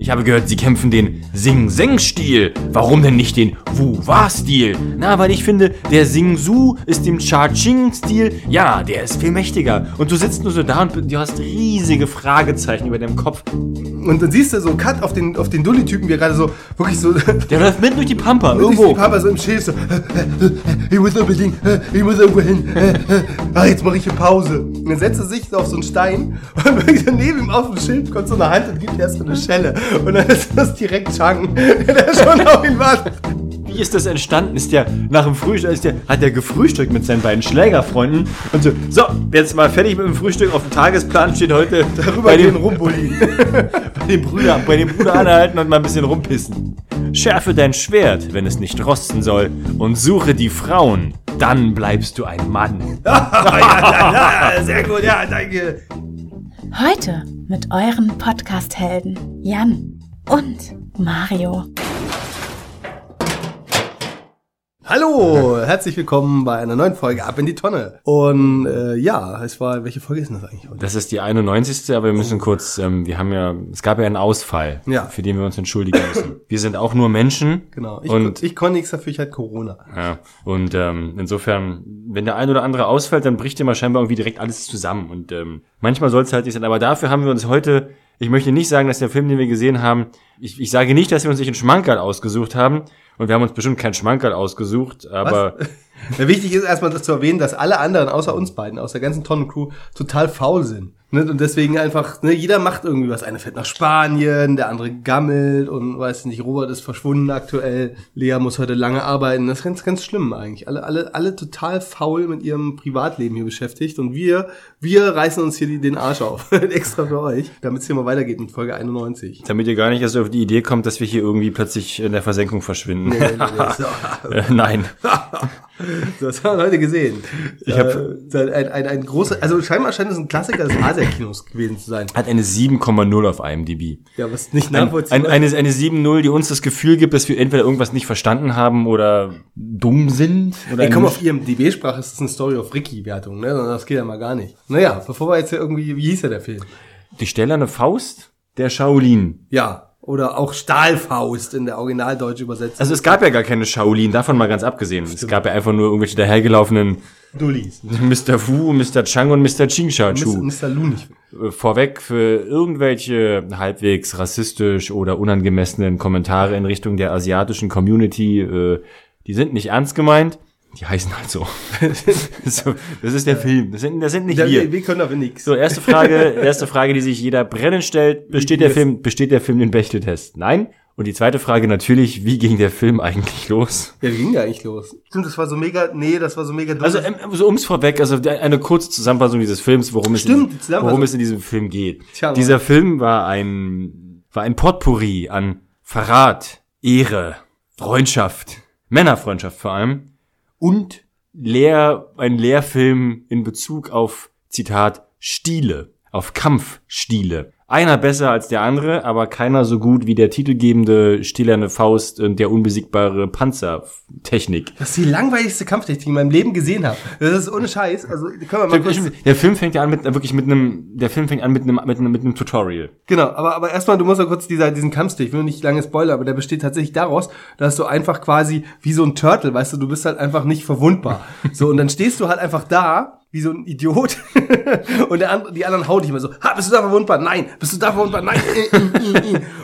Ich habe gehört, Sie kämpfen den Sing-Seng-Stil. Warum denn nicht den Wu-Wa-Stil? Na, weil ich finde, der Sing-Su ist dem Cha-Ching-Stil, ja, der ist viel mächtiger. Und du sitzt nur so da und du hast riesige Fragezeichen über deinem Kopf. Und dann siehst du so Cut auf den, auf den Dulli-Typen, wie er gerade so, wirklich so, Der läuft mitten durch die Pampa, irgendwo. irgendwo. Papa so im Schild so, ich muss unbedingt, ich muss irgendwo hin. Ah, jetzt mache ich eine Pause. Und dann setzt er sich so auf so einen Stein und neben ihm auf dem Schild kommt so eine Hand und gibt erst so eine Schelle. Und dann ist das direkt Chang, der schon auf ihn wartet. Wie ist das entstanden? Ist der nach dem Frühstück, ist der, hat der gefrühstückt mit seinen beiden Schlägerfreunden und so, so, jetzt mal fertig mit dem Frühstück. Auf dem Tagesplan steht heute Darüber bei gehen dem, rumbulli. bei dem Bruder, bei dem Bruder anhalten und mal ein bisschen rumpissen. Schärfe dein Schwert, wenn es nicht rosten soll, und suche die Frauen. Dann bleibst du ein Mann. ja, sehr gut, ja, danke. Heute mit euren Podcast-Helden Jan und Mario. Hallo, herzlich willkommen bei einer neuen Folge Ab in die Tonne. Und äh, ja, es war, welche Folge ist denn das eigentlich heute? Das ist die 91. Aber wir müssen kurz, ähm, wir haben ja, es gab ja einen Ausfall, Ja. für den wir uns entschuldigen müssen. Wir sind auch nur Menschen. Genau, ich, Und ich konnte nichts dafür, ich hatte Corona. Ja, und ähm, insofern, wenn der ein oder andere ausfällt, dann bricht immer scheinbar irgendwie direkt alles zusammen. Und ähm, manchmal soll es halt nicht sein. Aber dafür haben wir uns heute, ich möchte nicht sagen, dass der Film, den wir gesehen haben, ich, ich sage nicht, dass wir uns nicht einen Schmankerl ausgesucht haben. Und wir haben uns bestimmt keinen Schmankerl ausgesucht, aber wichtig ist erstmal das zu erwähnen, dass alle anderen außer uns beiden, aus der ganzen Tonnen-Crew, total faul sind. Ne? Und deswegen einfach, ne, jeder macht irgendwie was. Einer fährt nach Spanien, der andere gammelt und weiß nicht, Robert ist verschwunden aktuell, Lea muss heute lange arbeiten. Das ist ganz, ganz schlimm eigentlich. Alle, alle, alle total faul mit ihrem Privatleben hier beschäftigt und wir, wir reißen uns hier den Arsch auf. Extra für euch, damit es hier mal weitergeht mit Folge 91. damit ihr gar nicht erst auf die Idee kommt, dass wir hier irgendwie plötzlich in der Versenkung verschwinden. Nee, nee, nee, Äh, Nein. Das haben wir heute gesehen. Ich hab- äh, ein, ein, ein großer, also scheinbar scheint es ein Klassiker des Asia-Kinos gewesen zu sein. Hat eine 7,0 auf IMDb. Ja, was nicht Ein, nachvollziehbar ein, eine, eine 7-0, die uns das Gefühl gibt, dass wir entweder irgendwas nicht verstanden haben oder dumm sind. Oder Ey, eine komm, auf IMDb-Sprache ist das eine Story of Ricky-Wertung, ne? Das geht ja mal gar nicht. Naja, bevor wir jetzt irgendwie, wie hieß ja der Film? Die stählerne Faust der Shaolin. Ja. Oder auch Stahlfaust in der originaldeutschen Übersetzung. Also es gab ja gar keine Shaolin, davon mal ganz abgesehen. Es gab ja einfach nur irgendwelche dahergelaufenen Dullis. Mr. Fu, Mr. Chang und Mr. Ching Sha Chu. Mr. Lunig. Äh, Vorweg für irgendwelche halbwegs rassistisch oder unangemessenen Kommentare in Richtung der asiatischen Community, äh, die sind nicht ernst gemeint. Die heißen halt so. so das ist der Film. Das sind, das sind nicht Ja, wir. wir, können aber nix. So, erste Frage, erste Frage, die sich jeder brennend stellt. Besteht der Film, besteht der Film den Bechteltest? Nein. Und die zweite Frage natürlich, wie ging der Film eigentlich los? Ja, wie ging der eigentlich los? Stimmt, das war so mega, nee, das war so mega dumm. Also, ähm, so ums vorweg, also der- eine kurze Zusammenfassung dieses Films, worum es, Stimmt, die in, worum es in diesem Film geht. Tja, Dieser Film war ein, war ein Potpourri an Verrat, Ehre, Freundschaft, Männerfreundschaft vor allem und Lehr, ein Lehrfilm in Bezug auf, Zitat, Stile, auf Kampfstile. Einer besser als der andere, aber keiner so gut wie der titelgebende Stillerne Faust und der unbesiegbare Panzertechnik. das ist die langweiligste Kampftechnik, die ich in meinem Leben gesehen habe. Das ist ohne Scheiß. Also, können wir mal kurz, Der Film fängt ja an mit wirklich mit einem, der Film fängt an mit einem mit einem, mit einem Tutorial. Genau, aber, aber erstmal, du musst ja kurz dieser, diesen Kampfstil, ich will nicht lange spoilern, aber der besteht tatsächlich daraus, dass du einfach quasi wie so ein Turtle, weißt du, du bist halt einfach nicht verwundbar. So, und dann stehst du halt einfach da, wie so ein Idiot, und der andere, die anderen hauen dich immer so, ha, bist du da verwundbar? Nein, bist du da verwundbar? Nein.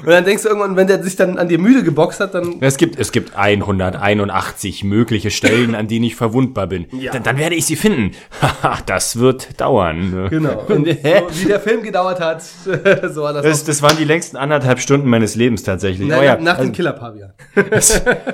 Und dann denkst du irgendwann, wenn der sich dann an dir müde geboxt hat, dann, Es gibt es gibt 181 mögliche Stellen, an denen ich verwundbar bin. Dann, dann werde ich sie finden. Das wird dauern. genau. Und so, wie der Film gedauert hat, so war das, Das, das waren die längsten anderthalb Stunden meines Lebens tatsächlich. Na, Oh ja, nach dem also, Killer-Pavian.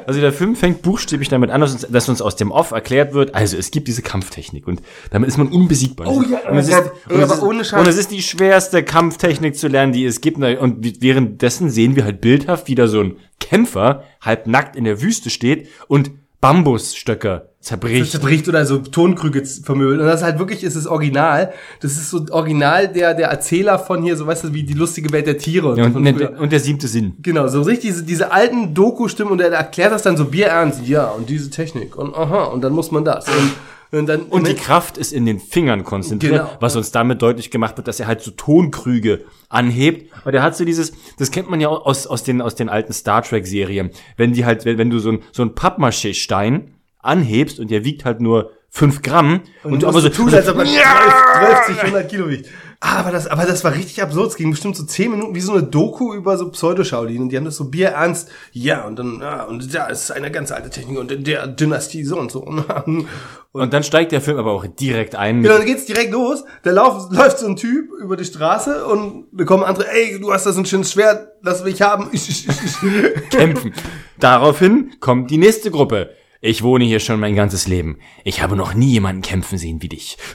also der Film fängt buchstäblich damit an, dass uns, dass uns aus dem Off erklärt wird, also es gibt diese Kampftechnik und damit ist man unbesiegbar. Oh ja, und es ist, und aber ist, ohne Scheiß. und es ist die schwerste Kampftechnik zu lernen, die es gibt. Und währenddessen sehen wir halt bildhaft, wie da so ein Kämpfer halb nackt in der Wüste steht und Bambusstöcke zerbricht. zerbricht oder so Tonkrüge vermöbelt. Und das ist halt wirklich, ist das Original. Das ist so Original der, der Erzähler von hier, so weißt du, wie die lustige Welt der Tiere. Und Ja, und, früher. und der siebte Sinn. Genau, so richtig diese, diese alten Doku-Stimmen und er erklärt das dann so bierernst. Ja, und diese Technik und aha, und dann muss man das. Und Und, dann, Und die Kraft ist in den Fingern konzentriert, Genau. was uns damit deutlich gemacht wird, dass er halt so Tonkrüge anhebt. Aber der hat so dieses, das kennt man ja aus, aus, den, aus den alten Star Trek Serien. Wenn die halt, wenn, wenn du so ein, so ein Pappmaché-Stein anhebst und der wiegt halt nur fünf Gramm und, du aber so, tun, als ob er Ja! 12, 100 Kilo wiegt. Ah, aber das, aber das war richtig absurd. Es ging bestimmt so 10 Minuten wie so eine Doku über so Pseudo-Shaolin. Und die haben das so bierernst. Ja, und dann, ja, und da ist eine ganz alte Technik und in der Dynastie so und so. Und, und dann steigt der Film aber auch direkt ein. Genau, dann geht's direkt los. Da lauf, läuft so ein Typ über die Straße und da kommen andere, ey, du hast da so ein schönes Schwert, lass mich haben. kämpfen. Daraufhin kommt die nächste Gruppe. Ich wohne hier schon mein ganzes Leben. Ich habe noch nie jemanden kämpfen sehen wie dich.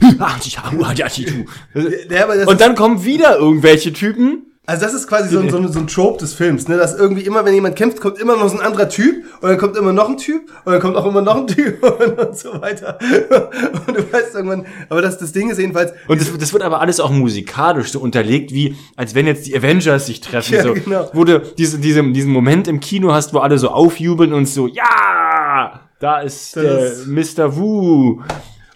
Und dann kommen wieder irgendwelche Typen. Also das ist quasi so ein, so, ein, so ein Trope des Films, ne? Dass irgendwie immer, wenn jemand kämpft, kommt immer noch so ein anderer Typ und dann kommt immer noch ein Typ und dann kommt auch immer noch ein Typ und, und so weiter. Und du weißt irgendwann, aber das, das Ding ist jedenfalls, Und das, das wird aber alles auch musikalisch so unterlegt, wie als wenn jetzt die Avengers sich treffen. Ja, so, genau. Wo du diese, diese, diesen Moment im Kino hast, wo alle so aufjubeln und so, ja, da ist Das Mr. Wu.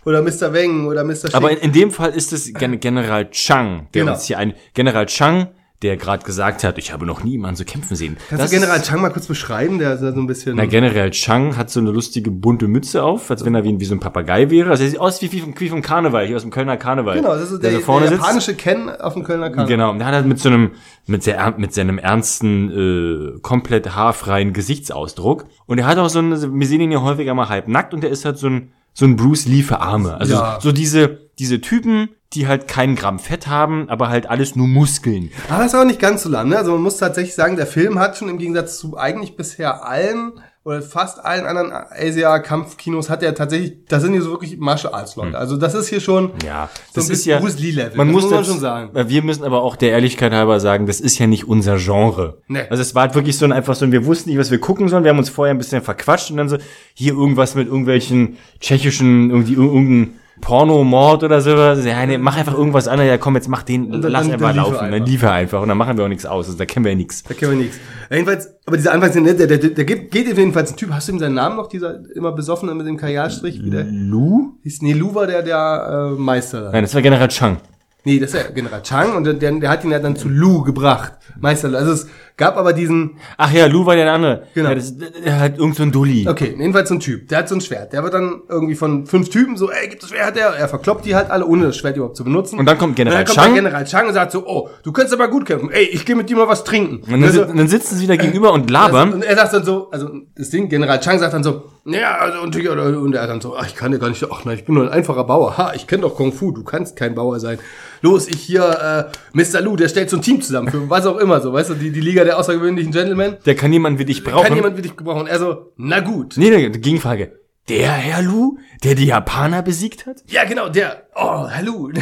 oder Mr. Weng oder Mr. Schick. Aber in, in dem Fall ist es Gen General Chang, der Genau. uns hier ein General Chang, der gerade gesagt hat, ich habe noch nie jemanden so kämpfen sehen. Kannst Das du General Chang mal kurz beschreiben? Der ist so ein bisschen... Na, generell Chang hat so eine lustige bunte Mütze auf, als wenn er wie, wie so ein Papagei wäre. Also er sieht aus wie, wie, vom, wie vom Karneval, hier aus dem Kölner Karneval. genau, das ist der, so der, vorne sitzt. japanische Ken auf dem Kölner Karneval. Genau, und der hat halt mit so einem, mit, sehr, mit seinem ernsten, äh, komplett haarfreien Gesichtsausdruck. Und er hat auch so eine, wir sehen ihn ja häufiger mal halb nackt und der ist halt so ein, so ein Bruce Lee für Arme. Also Ja. so diese, diese Typen, die halt keinen Gramm Fett haben, aber halt alles nur Muskeln. Aber das ist auch nicht ganz so lang, ne? Also man muss tatsächlich sagen, der Film hat schon im Gegensatz zu eigentlich bisher allen oder fast allen anderen Asia-Kampfkinos hat er tatsächlich, das sind hier so wirklich Martial Arts Leute. Also das ist hier schon Hm. Ja, so das ein ist bisschen ja, Bruce Lee-Level. man das muss, muss man das- schon sagen. weil Wir müssen aber auch der Ehrlichkeit halber sagen, das ist ja nicht unser Genre. Nee. Also es war halt wirklich so ein, einfach so, ein, wir wussten nicht, was wir gucken sollen. Wir haben uns vorher ein bisschen verquatscht und dann so, hier irgendwas mit irgendwelchen tschechischen, irgendwie ir- irgendein Pornomord oder sowas. Ja, nee, mach einfach irgendwas anderes. Ja, komm, jetzt mach den, dann- lass dann- einfach dann laufen. Dann einfach. liefer einfach. Und dann machen wir auch nichts aus. Also da kennen wir ja nichts. Da kennen wir nichts. Ja, jedenfalls, aber dieser Anfangsszene, der, der, der geht, geht jedenfalls ein Typ. Hast du ihm seinen Namen noch, dieser immer besoffene mit dem Kajalstrich? Wie der Lu? hieß? Nee, Lu war der, der äh, Meister. da. Nein, das war General Chang. Nee, das ist ja General Chang und der, der, der hat ihn ja dann zu Lu gebracht. Meister. Also es gab aber diesen, Ach ja, Lu war der andere. Genau. Ja, das, der hat irgend so ein Dulli. Okay, jedenfalls so ein Typ, der hat so ein Schwert. Der wird dann irgendwie von fünf Typen so, ey, gib das Schwert her. Er verkloppt die halt alle, ohne das Schwert überhaupt zu benutzen. Und dann kommt General und dann kommt Chang. Der General Chang und sagt so, oh, du kannst aber gut kämpfen. Ey, ich gehe mit dir mal was trinken. Und dann, Also, dann sitzen sie wieder gegenüber und labern. und er sagt dann so, also das Ding, General Chang sagt dann so, ja, also und, und er dann so, ach, ich kann ja gar nicht, ach nein, ich bin nur ein einfacher Bauer. Ha, ich kenne doch Kung Fu, du kannst kein Bauer sein. Los, ich hier, äh, Mr. Lu, der stellt so ein Team zusammen für was auch immer so, weißt du, die, die Liga der außergewöhnlichen Gentlemen. Der kann jemanden wie dich brauchen. Kann jemand wie dich gebrauchen? Und er so, na gut. Nee, nee, Gegenfrage. Der Herr Lu, der die Japaner besiegt hat? Ja, genau, der, oh, Herr Lu. und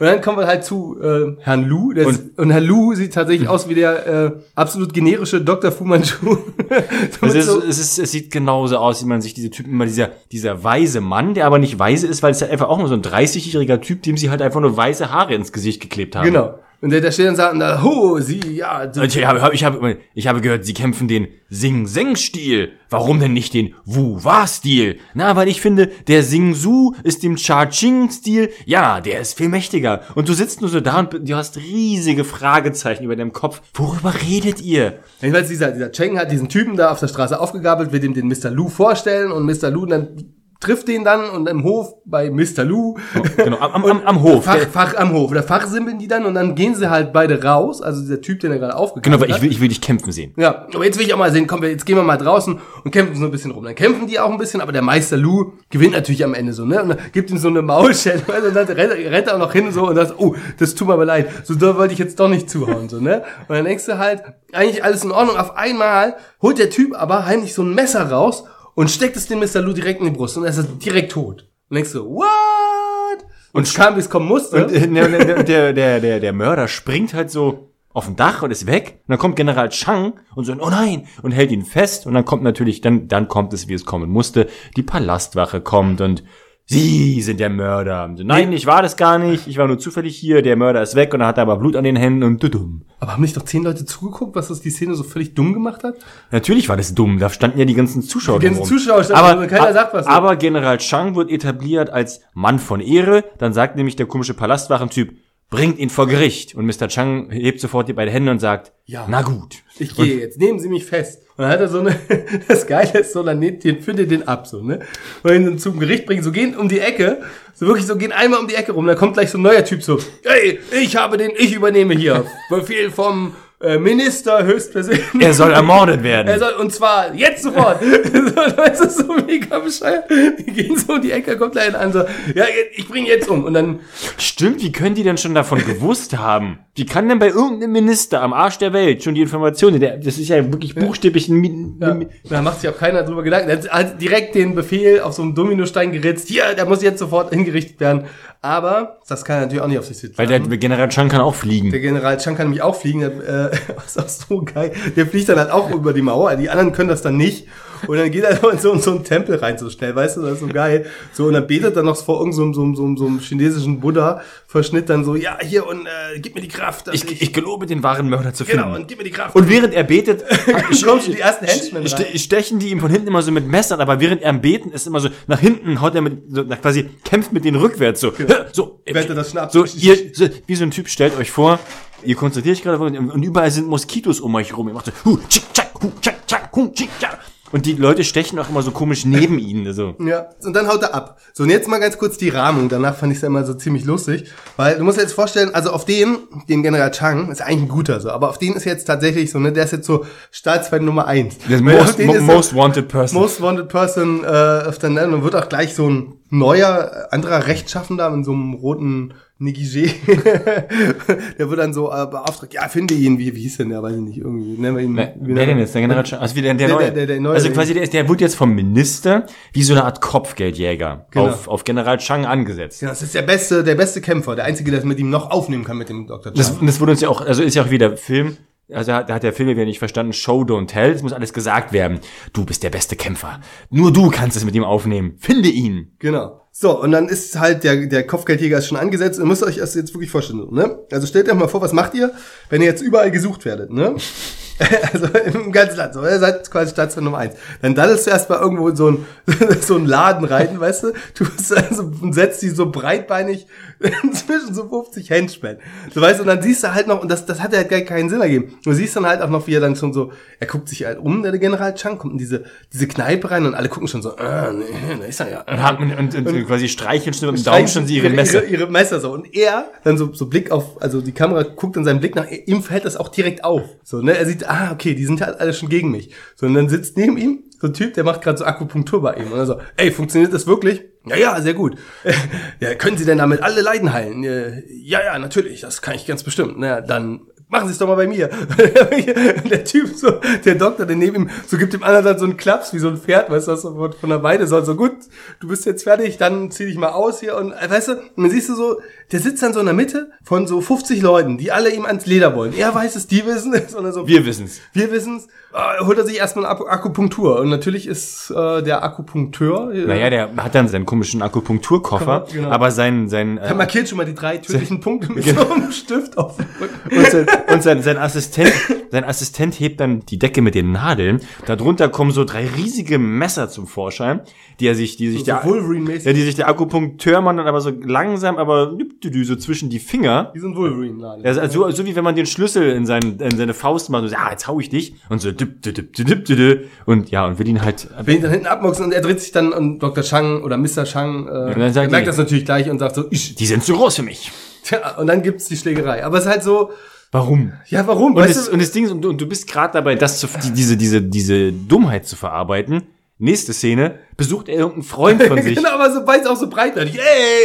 dann kommen wir halt zu äh, Herrn Lu. Und, und Herr Lu sieht tatsächlich aus wie der äh, absolut generische Dr. Fu Manchu. Es, ist, so- es, ist, es sieht genauso aus, wie man sich diese Typen immer, dieser, dieser weise Mann, der aber nicht weise ist, weil es halt einfach auch nur so ein 30-jähriger Typ, dem sie halt einfach nur weiße Haare ins Gesicht geklebt haben. genau. Und der, der steht und sagt, na, ho, sie, ja, du, Und Ich habe, ich, habe, ich habe gehört, sie kämpfen den Sing-Seng-Stil. Warum denn nicht den Wu-Wa-Stil? Na, weil ich finde, der Sing-Su ist dem Cha-Ching-Stil. Ja, der ist viel mächtiger. Und du sitzt nur so da und du hast riesige Fragezeichen über deinem Kopf. Worüber redet ihr? jedenfalls dieser, dieser Cheng hat diesen Typen da auf der Straße aufgegabelt, will dem den Mr. Lu vorstellen und Mr. Lu dann trifft den dann und im Hof bei Mr. Lu. Genau, am, am, am Hof. Fach, Fach am Hof. Da fachsimpeln die dann und dann gehen sie halt beide raus. Also dieser Typ, den er gerade genau, aufgegabelt weil hat. ich will, ich will dich kämpfen sehen. Ja, aber jetzt will ich auch mal sehen, komm, wir- jetzt gehen wir mal draußen und kämpfen so ein bisschen rum. Dann kämpfen die auch ein bisschen, aber der Meister Lou gewinnt natürlich am Ende so, ne? Und dann gibt ihm so eine Maulschelle und dann rennt, rennt er auch noch hin so und sagt, oh, das tut mir aber leid. So da wollte ich jetzt doch nicht zuhauen, so, ne? Und dann denkst du halt, eigentlich alles in Ordnung. Auf einmal holt der Typ aber heimlich so ein Messer raus und steckt es dem Mr. Lou direkt in die Brust und er ist direkt tot. Und denkst du, what? Und es kam, wie es kommen musste. Und äh, der, der, der, der, der, der Mörder springt halt so auf ein Dach und ist weg. Und dann kommt General Chang und so, oh nein, und hält ihn fest. Und dann kommt natürlich, dann, dann kommt es, wie es kommen musste. Die Palastwache kommt und Sie sind der Mörder. Nein, ich war das gar nicht. Ich war nur zufällig hier. Der Mörder ist weg und er hat aber Blut an den Händen und dumm. Aber haben nicht doch zehn Leute zugeguckt, was das die Szene so völlig dumm gemacht hat? Natürlich war das dumm. Da standen ja die ganzen Zuschauer. Die ganzen. Zuschauer standen aber, keiner sagt was. Aber General Chang wird etabliert als Mann von Ehre. Dann sagt nämlich der komische Palastwachentyp, bringt ihn vor Gericht. Und Mr. Chang hebt sofort die beiden Hände und sagt, Ja. na gut. Ich gehe jetzt, nehmen Sie mich fest. Und dann hat er so eine, das Geile ist so, dann nimmt den, findet den ab, so, ne? Und ihn zum Gericht bringen, so gehen um die Ecke, so wirklich so gehen einmal um die Ecke rum, dann kommt gleich so ein neuer Typ so, hey, ich habe den, ich übernehme hier, Befehl vom Minister höchstpersönlich. Er soll ermordet werden. Er soll, und zwar jetzt sofort. so, das ist so mega bescheuert. Die gehen so um die Ecke, kommt gleich einer an, so, ja, ich bring jetzt um. Und dann, Stimmt, wie können die denn schon davon gewusst haben? Wie kann denn bei irgendeinem Minister am Arsch der Welt schon die Informationen, der, das ist ja wirklich buchstäblich ein, Ja, da macht sich auch keiner drüber Gedanken. Er hat direkt den Befehl auf so einem Dominostein geritzt. Hier, der muss jetzt sofort hingerichtet werden. Aber das kann er natürlich auch nicht auf sich sitzen. weil der General Chang kann auch fliegen. Der General Chang kann nämlich auch fliegen, der, äh, was auch so geil. Der fliegt dann halt auch über die Mauer, die anderen können das dann nicht. Und dann geht er so in so, in so einen Tempel rein, so schnell, weißt du, das ist so geil. So, und dann betet er noch vor irgendeinem so, so, so, so einem chinesischen Buddha-Verschnitt dann so, ja, hier, und äh, gib mir die Kraft. dass Ich, ich gelobe, den wahren Mörder zu finden. genau, und gib mir die Kraft. Und während er betet, kommen die ersten Henchmen rein. stechen die ihm von hinten immer so mit Messern, aber während er am Beten ist immer so, nach hinten haut er mit, so, nach quasi, kämpft mit denen rückwärts, so, so, Während er das schnappt. so, ihr, so, wie so ein Typ, stellt euch vor, ihr konzentriert euch gerade und überall sind Moskitos um euch rum, ihr macht so, hu, tschick, tschack, hu, tschack, tschack, hu, tschick, tschack. Und die Leute stechen auch immer so komisch neben ihnen, so. Ja, und dann haut er ab. So, und jetzt mal ganz kurz die Rahmung. Danach fand ich es ja immer so ziemlich lustig. Weil du musst dir jetzt vorstellen, also auf den, den General Chang, ist eigentlich ein guter so, aber auf den ist jetzt tatsächlich so, ne, der ist jetzt so Staatsfeind Nummer eins. Der most, mo, so most wanted person. Most Wanted Person äh, auf der Nennung und wird auch gleich so ein neuer, äh, anderer Rechtschaffender in so einem roten Negligé. der wird dann so äh, beauftragt, ja, finde ihn, wie, wie hieß denn der, weiß ich nicht, irgendwie, nennen wir ihn. Wer, wer denn jetzt? Der General Chang? Also wie der, der, Der- neue. der- der neue- also quasi der, ist, der wird jetzt vom Minister wie so eine Art Kopfgeldjäger Genau. auf, auf General Chang angesetzt. Ja, das ist der beste, der beste Kämpfer, der einzige, der es mit ihm noch aufnehmen kann mit dem Dr. Chang. Das, das wurde uns ja auch, also ist ja auch wieder Film, also da hat- der Film ja wieder nicht verstanden, Show, don't tell, es muss alles gesagt werden. Du bist der beste Kämpfer. Nur du kannst es mit ihm aufnehmen. Finde ihn. Genau. So, und dann ist halt der, der Kopfgeldjäger ist schon angesetzt. Ihr müsst euch das jetzt wirklich vorstellen, ne? Also stellt euch mal vor, was macht ihr, wenn ihr jetzt überall gesucht werdet, ne? also im ganzen Land, so, ihr seid quasi Station Nummer eins. Dann daddelst du erstmal irgendwo in so ein, so einen Laden rein, weißt du? Du bist also, und setzt die so breitbeinig zwischen so 50 Henchmen. Du weißt, und dann siehst du halt noch, und das, das hat ja halt gar keinen Sinn ergeben. Du siehst dann halt auch noch, wie er dann schon so, er guckt sich halt um, der General Chang, kommt in diese, diese Kneipe rein und alle gucken schon so, ah, nee, da ist er ja. Und, hat- und, und, und quasi streicheln schon mit dem Daumen schon sie ihre Messer. Ihre, ihre Messer so. Und er, dann so, so Blick auf, also die Kamera guckt dann seinen Blick nach, ihm fällt das auch direkt auf. So, ne, er sieht, ah, okay, die sind halt alle schon gegen mich. So, und dann sitzt neben ihm so ein Typ, der macht gerade so Akupunktur bei ihm. Und er so, ey, funktioniert das wirklich? Ja, ja, sehr gut. ja, können Sie denn damit alle Leiden heilen? Äh, Ja, ja, natürlich, das kann ich ganz bestimmt. Na, dann machen Sie es doch mal bei mir. der Typ, so, der Doktor, der neben ihm, so gibt dem anderen dann so einen Klaps wie so ein Pferd, weißt du, was so von der Weide soll. So, gut, du bist jetzt fertig, dann zieh dich mal aus hier und, äh, weißt du, und dann siehst du so, der sitzt dann so in der Mitte von so 50 Leuten, die alle ihm ans Leder wollen. Er weiß es, die wissen es, und er so, Wir wissen's. wir wissen's, äh, holt er sich erstmal Ak Akupunktur. Und natürlich ist äh, der Akupunkteur, äh, Naja, der hat dann seinen komischen Akupunkturkoffer, Genau. aber sein, sein, er äh, markiert schon mal die drei tödlichen Punkte mit so einem Stift auf dem Rücken. und, sein, und sein, sein Assistent, sein Assistent hebt dann die Decke mit den Nadeln. Darunter kommen so drei riesige Messer zum Vorschein, die er sich, die sich So der, ja, die sich der Akupunkteurmann dann aber so langsam, aber so zwischen die Finger. Wie so ein Wolverine-Laden. Also, also, so wie wenn man den Schlüssel in, seinen, in seine Faust macht und so, ja, jetzt hau ich dich. Und so, und ja, und will ihn halt, Will ihn dann hinten abmuxen und er dreht sich dann und Dr. Chang oder Mr. Chang äh, er merkt die- das natürlich gleich und sagt so, ich. die sind zu groß für mich. Tja, und dann gibt's die Schlägerei. Aber es ist halt so, Warum? ja, warum? Und, weißt das, du, und das Ding ist, und du, und du bist gerade dabei, das zu, die, diese, diese, diese Dummheit zu verarbeiten. Nächste Szene, besucht er irgendeinen Freund von sich. genau, aber sobald es auch so breit ey,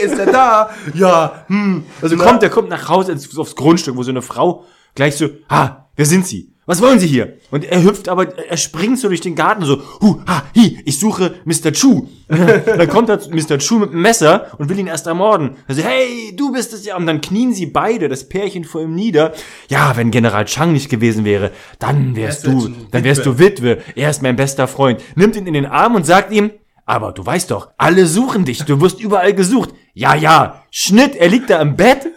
ist der da? ja, hm. Also Na? kommt, der kommt nach Hause ins, aufs Grundstück, wo so eine Frau gleich so, ha, wer sind Sie? Was wollen Sie hier? Und er hüpft aber, er springt so durch den Garten so, hu, ha, hi, ich suche Mr. Chu. dann kommt da Mr. Chu mit einem Messer und will ihn erst ermorden. Also, hey, du bist es ja. Und dann knien sie beide, das Pärchen vor ihm nieder. Ja, wenn General Chang nicht gewesen wäre, dann wärst du du, dann wärst du Witwe. Er ist mein bester Freund. Nimmt ihn in den Arm und sagt ihm, Aber du weißt doch, alle suchen dich, du wirst überall gesucht. Ja, ja, Schnitt, er liegt da im Bett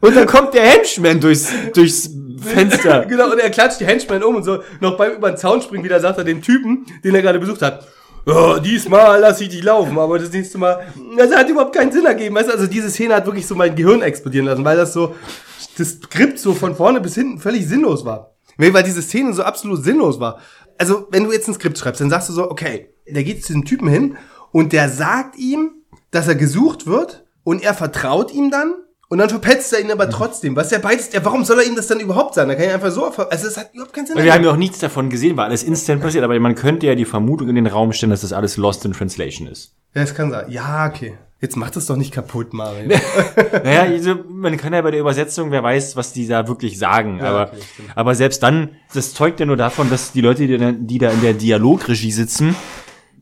und dann kommt der Henchman durchs, durchs Fenster. genau, und er klatscht die Henchmen um und so noch beim über den Zaun springen wieder, sagt er dem Typen, den er gerade besucht hat. Ja, diesmal lass ich dich laufen, aber das nächste Mal, das hat überhaupt keinen Sinn ergeben. Weißt du, also diese Szene hat wirklich so mein Gehirn explodieren lassen, weil das so, das Skript so von vorne bis hinten völlig sinnlos war. Weil diese Szene so absolut sinnlos war. Also, wenn du jetzt ein Skript schreibst, dann sagst du so, okay, der geht zu diesem Typen hin und der sagt ihm, dass er gesucht wird und er vertraut ihm dann und dann verpetzt er ihn aber trotzdem. Was ja beides, ja, warum soll er ihm das dann überhaupt sagen? Da kann ich einfach so, also es hat überhaupt keinen Sinn. Wir haben ja auch nichts davon gesehen, weil alles instant passiert, aber man könnte ja die Vermutung in den Raum stellen, dass das alles Lost in Translation ist. Ja, es kann sein. Ja, okay. Jetzt macht es doch nicht kaputt, Mario. Naja, also, man kann ja bei der Übersetzung, wer weiß, was die da wirklich sagen. aber, okay, aber selbst dann, das zeugt ja nur davon, dass die Leute, die, da- die da in der Dialogregie sitzen,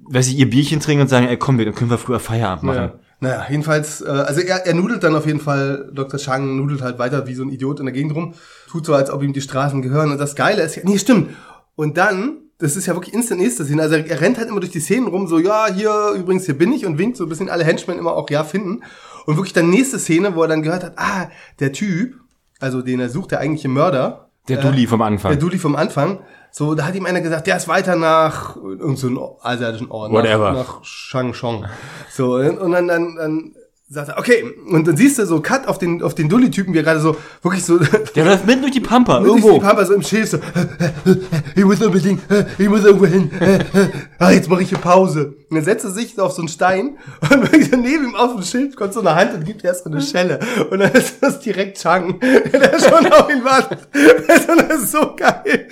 weil sie ihr Bierchen trinken und sagen, ey komm, dann können wir früher Feierabend machen. Ja. Naja, jedenfalls, äh, also er, er nudelt dann auf jeden Fall, Dr. Chang nudelt halt weiter wie so ein Idiot in der Gegend rum, tut so, als ob ihm die Straßen gehören. Und das Geile ist ja, nee, stimmt. Und dann, das ist ja wirklich instant nächste Szene, also er, er rennt halt immer durch die Szenen rum, so, ja, hier, übrigens, hier bin ich und winkt so ein bisschen alle Henchmen immer auch, ja, finden. Und wirklich dann nächste Szene, wo er dann gehört hat, ah, der Typ, also den er sucht, der eigentliche Mörder, Der Dulli vom Anfang. der Dulli vom Anfang, so, da hat ihm einer gesagt, der ist weiter nach irgend so asiatischen Ort. Whatever. Nach, nach Shangchong. So, und und dann, dann, dann sagt er, okay, und dann siehst du so Cut auf den, auf den Dulli-Typen, wie er gerade so, wirklich so, Der läuft mitten durch die Pampa, Irgendwo. irgendwo. Die Papa so im Schild so, ich muss unbedingt, ich muss irgendwo hin. Ah, jetzt mache ich hier Pause. Und dann setzt er sich so auf so einen Stein und wirklich so neben ihm auf dem Schild kommt so eine Hand und gibt erst so eine Schelle. Und dann ist das direkt Chang, der schon auf ihn wartet. Also, das ist so geil.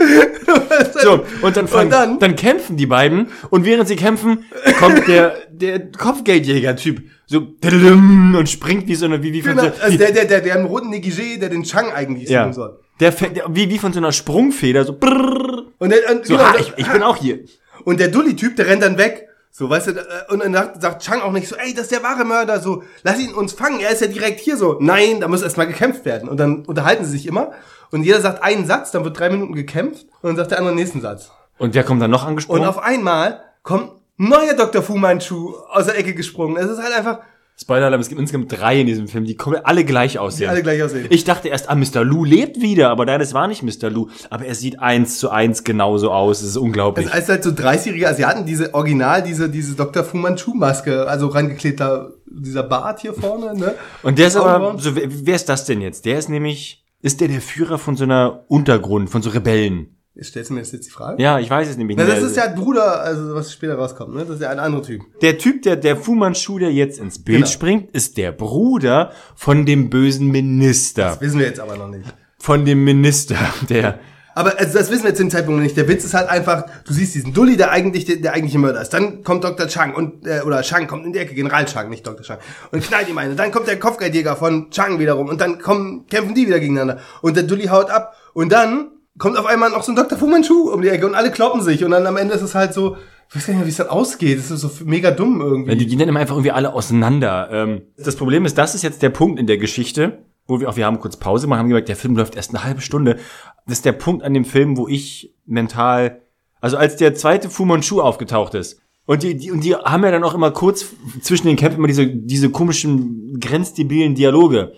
So, und dann, fangen, und dann, dann kämpfen die beiden und während sie kämpfen, kommt der, der Kopfgeldjäger-Typ so und springt wie so eine, wie, wie von genau, so, also der, der, der, der im roten Negligé, der den Chang eigentlich ja, soll. der, der, wie, wie von so einer Sprungfeder, so, brrrr, Und, der, und, so, genau, ha, ich, ich bin auch hier. Und der Dulli-Typ, der rennt dann weg. So, weißt du, äh, und dann sagt- sagt Chang auch nicht so, ey, das ist der wahre Mörder, so, lass ihn uns fangen, er ist ja direkt hier so. Nein, da muss erstmal gekämpft werden. Und dann unterhalten sie sich immer. Und jeder sagt einen Satz, dann wird drei Minuten gekämpft und dann sagt der andere den nächsten Satz. Und der kommt dann noch Und angesprungen. auf einmal kommt neuer Dr. Fu Manchu aus der Ecke gesprungen. Es ist halt einfach, Spoiler-Alarm, es gibt insgesamt drei in diesem Film, die kommen alle gleich aussehen. alle gleich aussehen. Ich dachte erst, ah, Mr. Lou lebt wieder, aber nein, das war nicht Mr. Lou. Aber er sieht eins zu eins genauso aus. Es ist unglaublich. als halt so 30-jährige Asiaten, diese Original, diese, diese Dr. Fu Manchu Maske, also reingeklebter, dieser Bart hier vorne, ne? Und der ist aber, so, wer, wer ist das denn jetzt? Der ist nämlich, ist der der Führer von so einer Untergrund, von so Rebellen? Stellst du mir das jetzt die Frage? Ja, ich weiß es nämlich Na, nicht. das ist ja Bruder, also was später rauskommt, ne? Das ist ja ein anderer Typ. der Typ, der, der Fu Manchu, der jetzt ins Bild Genau. springt, ist der Bruder von dem bösen Minister. Wissen wir jetzt aber noch nicht. Von dem Minister, der, Aber also das wissen wir jetzt im Zeitpunkt noch nicht. Der Witz ist halt einfach, du siehst diesen Dulli, der eigentlich der, der eigentliche Mörder ist. Dann kommt Dr. Chang und äh, oder Chang kommt in die Ecke, General Chang, nicht Dr. Chang, und knallt ihm eine. Dann kommt der Kopfgeldjäger von Chang wiederum und dann kommen kämpfen die wieder gegeneinander und der Dulli haut ab und dann kommt auf einmal noch so ein Dr. Fu Manchu um die Ecke und alle kloppen sich und dann am Ende ist es halt so, ich weiß gar nicht mehr, wie es dann ausgeht. Das ist so mega dumm irgendwie. die gehen dann immer einfach irgendwie alle auseinander. Ähm, das Problem ist, das ist jetzt der Punkt in der Geschichte, wo wir auch, wir haben kurz Pause gemacht, haben gemerkt, der Film läuft erst eine halbe Stunde. Das ist der Punkt an dem Film, wo ich mental, also als der zweite Fu Manchu aufgetaucht ist, und die, die, und die haben ja dann auch immer kurz zwischen den Kämpfen immer diese, diese komischen, grenzdebilen Dialoge.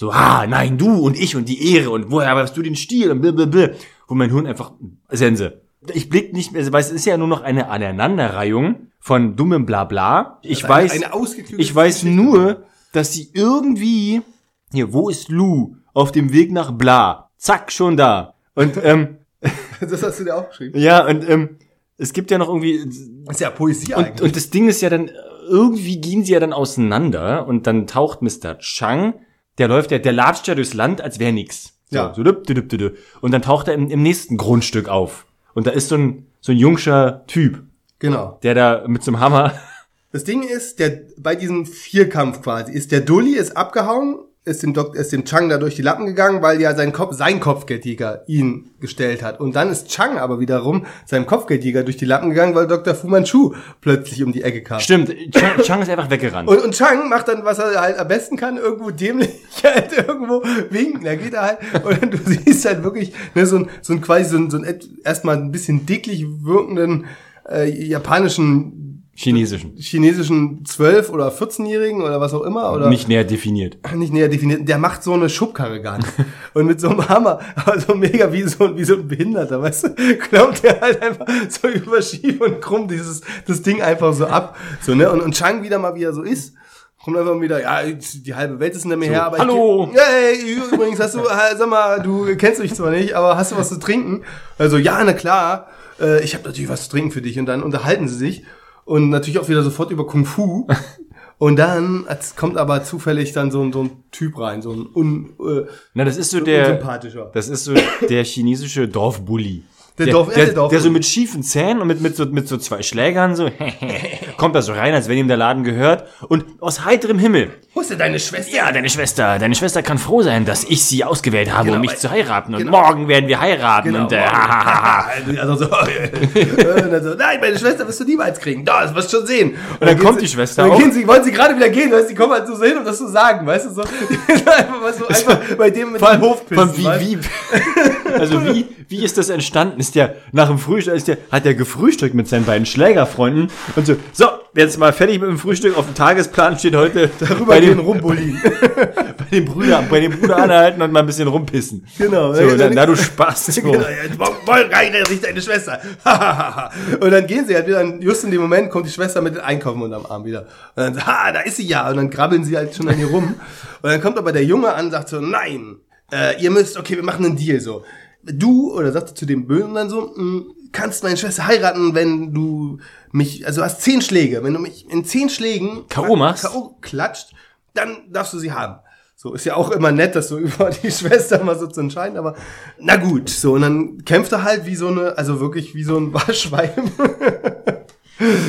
So, ah, nein, du und ich und die Ehre und woher hast du den Stil und blablabla. Wo mein Hirn einfach, Sense. Ich blick nicht mehr, weil es ist ja nur noch eine Aneinanderreihung von dummem Blabla. Ich Also eine- weiß, eine ich weiß nur, dass sie irgendwie, hier, wo ist Lou? Auf dem Weg nach Bla. Zack, schon da. Und, ähm, Das hast du dir aufgeschrieben. ja, und, ähm, es gibt ja noch irgendwie, Das ist ja Poesie und, eigentlich. und das Ding ist ja dann, irgendwie gehen sie ja dann auseinander und dann taucht Mr. Chang, der läuft ja, der latscht ja durchs Land, als wäre nix. So, Ja. so düpp, düpp, düpp, düpp. Und dann taucht er im, im nächsten Grundstück auf. Und da ist so ein, so ein jungscher Typ, genau. der da mit so einem Hammer, Das Ding ist, der bei diesem Vierkampf quasi ist der Dulli ist abgehauen, ist dem Dok ist dem Chang da durch die Lappen gegangen, weil ja sein Kopf sein Kopfgeldjäger ihn gestellt hat. Und dann ist Chang aber wiederum seinem Kopfgeldjäger durch die Lappen gegangen, weil Dr. Fu Manchu plötzlich um die Ecke kam. stimmt, Chang, Chang ist einfach weggerannt. Und, und Chang macht dann, was er halt am besten kann, irgendwo dämlich halt irgendwo winken. Da geht er halt und du siehst halt wirklich ne, so ein, so ein quasi so ein, so ein erstmal ein bisschen dicklich wirkenden äh, japanischen, Chinesischen. chinesischen 12- oder 14-Jährigen oder was auch immer. Oder Nicht näher definiert. nicht näher definiert, der macht so eine Schubkarre gar nicht. Und mit so einem Hammer, aber so mega wie so, ein- wie so ein Behinderter, weißt du, kloppt der halt einfach so über schief und krumm dieses, das Ding einfach so ab. So, ne? Und, und Chang wieder mal, wie er so ist, kommt einfach wieder, ja, die halbe Welt ist hinter mir her, aber hallo. ich, hey, übrigens hast du, äh, sag mal, du kennst mich zwar nicht, aber hast du was zu trinken? Also, ja, na klar, äh, ich habe natürlich was zu trinken für dich. Und dann unterhalten sie sich und natürlich auch wieder sofort über Kung Fu. Und dann kommt aber zufällig dann so ein, so ein Typ rein, so ein un, äh, Na, das ist so der, unsympathischer. das ist so der chinesische Dorfbully. Der der, Dorf- der, der Dorfbully. der so mit schiefen Zähnen und mit, mit, so, mit so zwei Schlägern so, kommt da so rein, als wenn ihm der Laden gehört. Und aus heiterem Himmel. Wo ist denn deine Schwester? Ja, deine Schwester, deine Schwester kann froh sein, dass ich sie ausgewählt habe, Genau, um mich zu heiraten. Und genau. morgen werden wir heiraten. und, äh, also so, und dann so, nein, meine Schwester wirst du niemals kriegen. Da, das wirst du schon sehen. Und dann gehen kommt sie, die Schwester Dann auch. gehen sie, wollen sie gerade wieder gehen, weißt du, die kommen halt so hin, um das zu sagen, weißt du, so. einfach so, einfach bei dem mit dem Hof Vor allem, wie, wie, also wie, wie ist das entstanden? Ist der nach dem Frühstück, ist der, hat der gefrühstückt mit seinen beiden Schlägerfreunden und so, so, jetzt mal fertig mit dem Frühstück. Auf dem Tagesplan steht heute Darüber bei gehen dem, rumbully. bei dem Bruder, bei dem Bruder anhalten und mal ein bisschen rumpissen. Genau. So, na, na du Spaß. So. Genau, ja, wollen rein, das ist deine Schwester. und dann gehen sie halt wieder, und just in dem Moment kommt die Schwester mit den Einkaufen unterm Arm wieder. Und dann, ha, da ist sie ja. Und dann krabbeln sie halt schon an ihr rum. Und dann kommt aber der Junge an und sagt so, nein, äh, ihr müsst, okay, wir machen einen Deal so. Du, oder sagt er zu dem Bösen dann so, "Mm, kannst meine Schwester heiraten, wenn du mich, also du hast zehn Schläge. Wenn du mich in zehn Schlägen K.O. machst? K.O. klatscht, dann darfst du sie haben. So, ist ja auch immer nett, das so über die Schwester mal so zu entscheiden, aber na gut, so, und dann kämpft er halt wie so eine, also wirklich wie so ein Waschwein.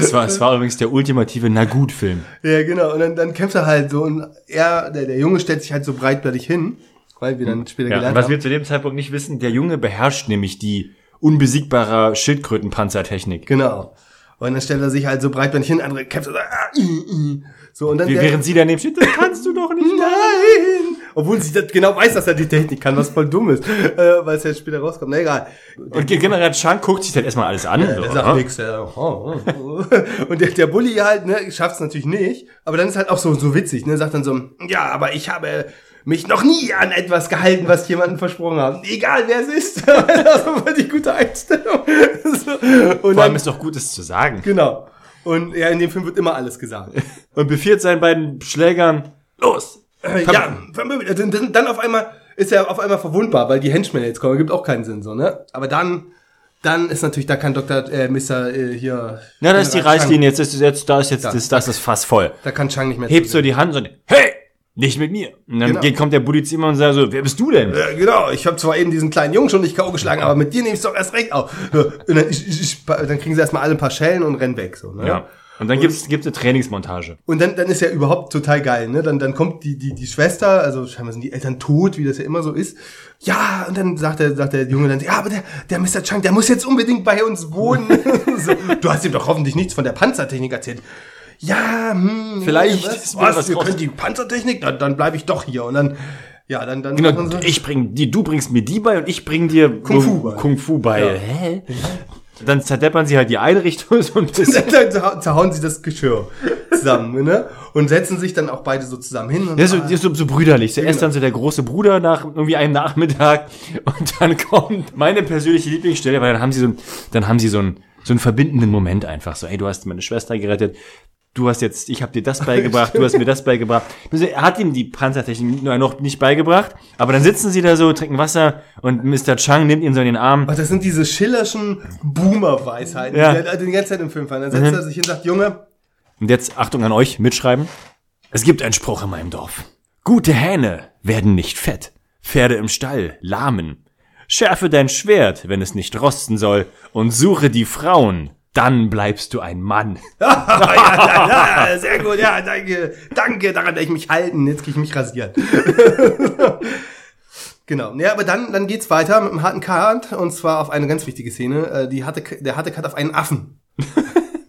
Es war, es war übrigens der ultimative Na-Gut-Film. ja, genau, und dann, dann kämpft er halt so, und er, der, der Junge stellt sich halt so breitbeinig hin, weil wir dann später Ja, gelernt was haben. wir zu dem Zeitpunkt nicht wissen, der Junge beherrscht nämlich die unbesiegbare Schildkrötenpanzertechnik. Genau. Und dann stellt er sich halt so breitbeinig hin, andere kämpft so, ah, i, i. so, und dann der, Während sie daneben steht, das kannst du doch nicht. Nein! Obwohl sie das genau weiß, dass er die Technik kann, was voll dumm ist, äh, weil es ja später rauskommt. Na egal. Und generell Chang guckt sich dann erstmal alles an. so, Der sagt nix. Der, oh, oh. Und der, der Bulli halt, ne, schafft's natürlich nicht. Aber dann ist halt auch so, so witzig, ne, sagt dann so, ja, aber ich habe mich noch nie an etwas gehalten, was jemandem versprochen haben. Egal wer es ist. das ist voll die gute Einstellung. so. Vor allem dann, ist doch gut, es zu sagen. genau. Und ja, in dem Film wird immer alles gesagt. Und befiehlt seinen beiden Schlägern, los! Äh, ja, dann, dann, auf einmal ist er auf einmal verwundbar, weil die Henchmen jetzt kommen. Gibt auch keinen Sinn so, ne? Aber dann, dann ist natürlich, da kann Dr. Äh, Mr. Äh, hier. Ja, da ist die Reißlinie, jetzt ist, jetzt, da ist jetzt, das, das ist fast voll. Da kann Chang nicht mehr. Hebt so die Hand und, hey! Nicht mit mir. Und dann Genau. geht, kommt der zu ihm und sagt so, wer bist du denn? Äh, genau, ich habe zwar eben diesen kleinen Jungen schon nicht K.O. geschlagen, aber mit dir nehme ich doch erst recht auf. Und dann, ich, ich, ich, dann kriegen sie erstmal alle ein paar Schellen und rennen weg. So, ne? Ja. Und dann gibt's, gibt's eine Trainingsmontage. Und dann, dann ist ja überhaupt total geil, ne? Dann, dann kommt die, die, die Schwester, also scheinbar sind die Eltern tot, wie das ja immer so ist. Ja, und dann sagt der, sagt der Junge dann, ja, aber der, der Mr. Chang, der muss jetzt unbedingt bei uns wohnen. so, du hast ihm doch hoffentlich nichts von der Panzertechnik erzählt. Ja, hm, Vielleicht was, ist was, was wir können die Panzertechnik, dann, dann bleibe ich doch hier. Und dann, ja, dann, dann Genau, sie- ich bring die, du bringst mir die bei und ich bring dir Kung Fu bei. Kung Fu bei. Ja. Hä? Dann zerdeppern sie halt die eine Richtung so ein bisschen. dann zerha- zerhauen sie das Geschirr zusammen, ne? Und setzen sich dann auch beide so zusammen hin. Und Ja, so, ah, so, so brüderlich. Zuerst Genau. dann so der große Bruder nach irgendwie einem Nachmittag und dann kommt meine persönliche Lieblingsstelle, weil dann haben sie so, ein- dann haben sie so einen, so einen verbindenden Moment einfach so, ey, du hast meine Schwester gerettet, du hast jetzt, ich habe dir das beigebracht, du hast mir das beigebracht. Er hat ihm die Panzertechnik nur noch nicht beigebracht, aber dann sitzen sie da so, trinken Wasser und Mr. Chang nimmt ihn so in den Arm. Ach, das sind diese schillerschen Boomer-Weisheiten, Ja. die er die ganze Zeit im Film fallen. Dann setzt Mhm. er sich hin und sagt, Junge, Und jetzt Achtung an euch, mitschreiben. Es gibt einen Spruch in meinem Dorf. Gute Hähne werden nicht fett, Pferde im Stall lahmen. Schärfe dein Schwert, wenn es nicht rosten soll, und suche die Frauen, dann bleibst du ein Mann. ja, ja, sehr gut, ja, danke, danke, daran werde ich mich halten, jetzt kann ich mich rasieren. genau, ja, aber dann, dann geht's weiter mit einem harten Cut, und zwar auf eine ganz wichtige Szene, äh, die hatte, der harte Cut auf einen Affen.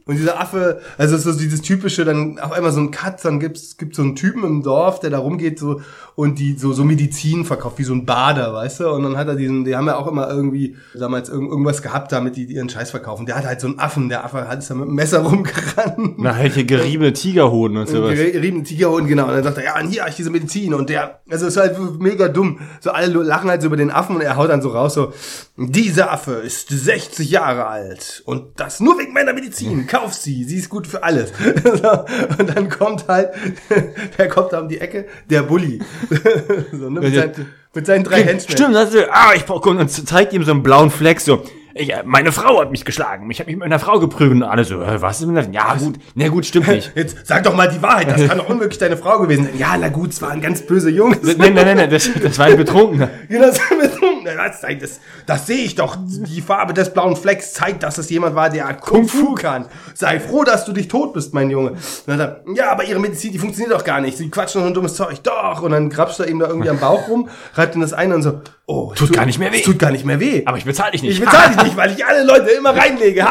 Und dieser Affe, also so dieses typische, dann auf einmal so ein Cut, dann gibt's gibt so einen Typen im Dorf, der da rumgeht so und die so so Medizin verkauft, wie so ein Bader, weißt du? Und dann hat er diesen, die haben ja auch immer irgendwie damals irgend, irgendwas gehabt, damit die ihren Scheiß verkaufen. Der hat halt so einen Affen, der Affe hat ist da mit dem Messer rumgerannt. Na, halt hier geriebene Tigerhoden und sowas. Gerieben Tigerhund, genau. Und dann sagt er, ja, und hier habe ich diese Medizin. Und der, also es ist halt mega dumm. So alle lachen halt so über den Affen und er haut dann so raus, so, dieser Affe ist 60 Jahre alt. Und das nur wegen meiner Medizin. Kauf sie, sie ist gut für alles. Und dann kommt halt, der kommt da um die Ecke, der Bulli. so, ne, mit, seinen, mit seinen drei Händen. Stimmt, das ist, ah, ich brauche und zeigt ihm so einen blauen Fleck so. Ich, äh, meine Frau hat mich geschlagen. Ich habe mich mit meiner Frau geprügelt und alle so, äh, was ist denn das? Ja, gut. Na gut, stimmt nicht. Jetzt sag doch mal die Wahrheit, das kann doch unmöglich deine Frau gewesen sein. Ja, na gut, es waren ganz böse Jungs. Nein, nein, nein, nein, das, das war ein Betrunkener. Genau, das, das, zeigt das, das sehe ich doch. Die Farbe des blauen Flecks zeigt, dass es jemand war, der Kung Fu kann. Sei froh, dass du dich tot bist, mein Junge. Und dann er, ja, aber ihre Medizin, die funktioniert doch gar nicht. Sie quatschen nur ein dummes Zeug. Doch. Und dann grapscht er ihm da irgendwie am Bauch rum, reibt ihm das ein und so, oh, es Tut gar nicht mehr weh. Tut gar nicht mehr weh. Aber ich bezahle dich nicht. Ich bezahle dich nicht, weil ich alle Leute immer reinlege.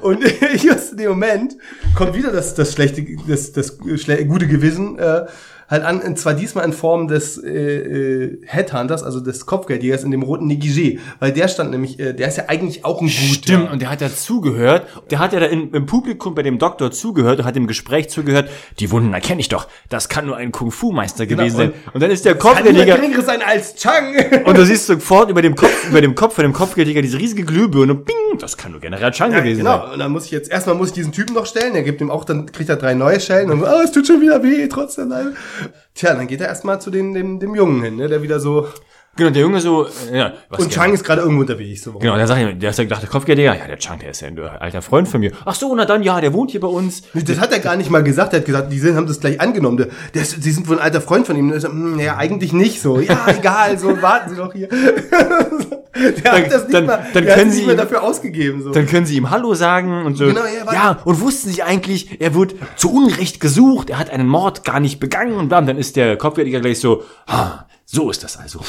Und just in dem Moment kommt wieder das, das schlechte, das, das gute Gewissen äh, halt an, und zwar diesmal in Form des äh, äh, Headhunters, also des Kopfgeldjägers in dem roten Negligé, weil der stand nämlich, äh, der ist ja eigentlich auch ein guter. Stimmt, und der hat ja zugehört. Der hat ja da in, im Publikum bei dem Doktor zugehört und hat im Gespräch zugehört. Die Wunden erkenne ich doch. Das kann nur ein Kung-Fu-Meister gewesen sein. und- Und dann ist der Kann Kopfgeldjäger. geringeres sein als Chang. Und du siehst sofort über dem Kopf, über dem Kopf von dem Kopfgeldjäger diese riesige Glühbirne. Bing, das kann nur General Chang Ja, gewesen genau. sein. Und dann muss ich jetzt, erstmal muss ich diesen Typen noch stellen, der gibt ihm auch, dann kriegt er drei neue Schellen und so, ah, es tut schon wieder weh, trotzdem. Tja, dann geht er erstmal zu dem, dem, dem Jungen hin, ne, der wieder so, Genau, der Junge so, ja, was und Chang ist gerade irgendwo unterwegs, so. Genau, der sagt, ihm- der hat gedacht, der Kopfgeldjäger, ja, der Chang, der ist ja ein alter Freund von mir. Ach so, na dann, ja, der wohnt hier bei uns. Das hat er gar nicht mal gesagt. Er hat gesagt, die sind, haben das gleich angenommen. Der, der, ist- die sind wohl ein alter Freund von ihm. Er so, hm, ja, eigentlich nicht so. Ja, egal, so warten Sie doch hier. der hat das nicht dann- mal, dann können Sie ihm- dafür ausgegeben. So. Dann können sie ihm Hallo sagen und so. Genau, ja, ja, und wussten sie eigentlich, er wird zu Unrecht gesucht, er hat einen Mord gar nicht begangen und blam, dann ist der Kopfgeldjäger gleich so, ah, so ist das also.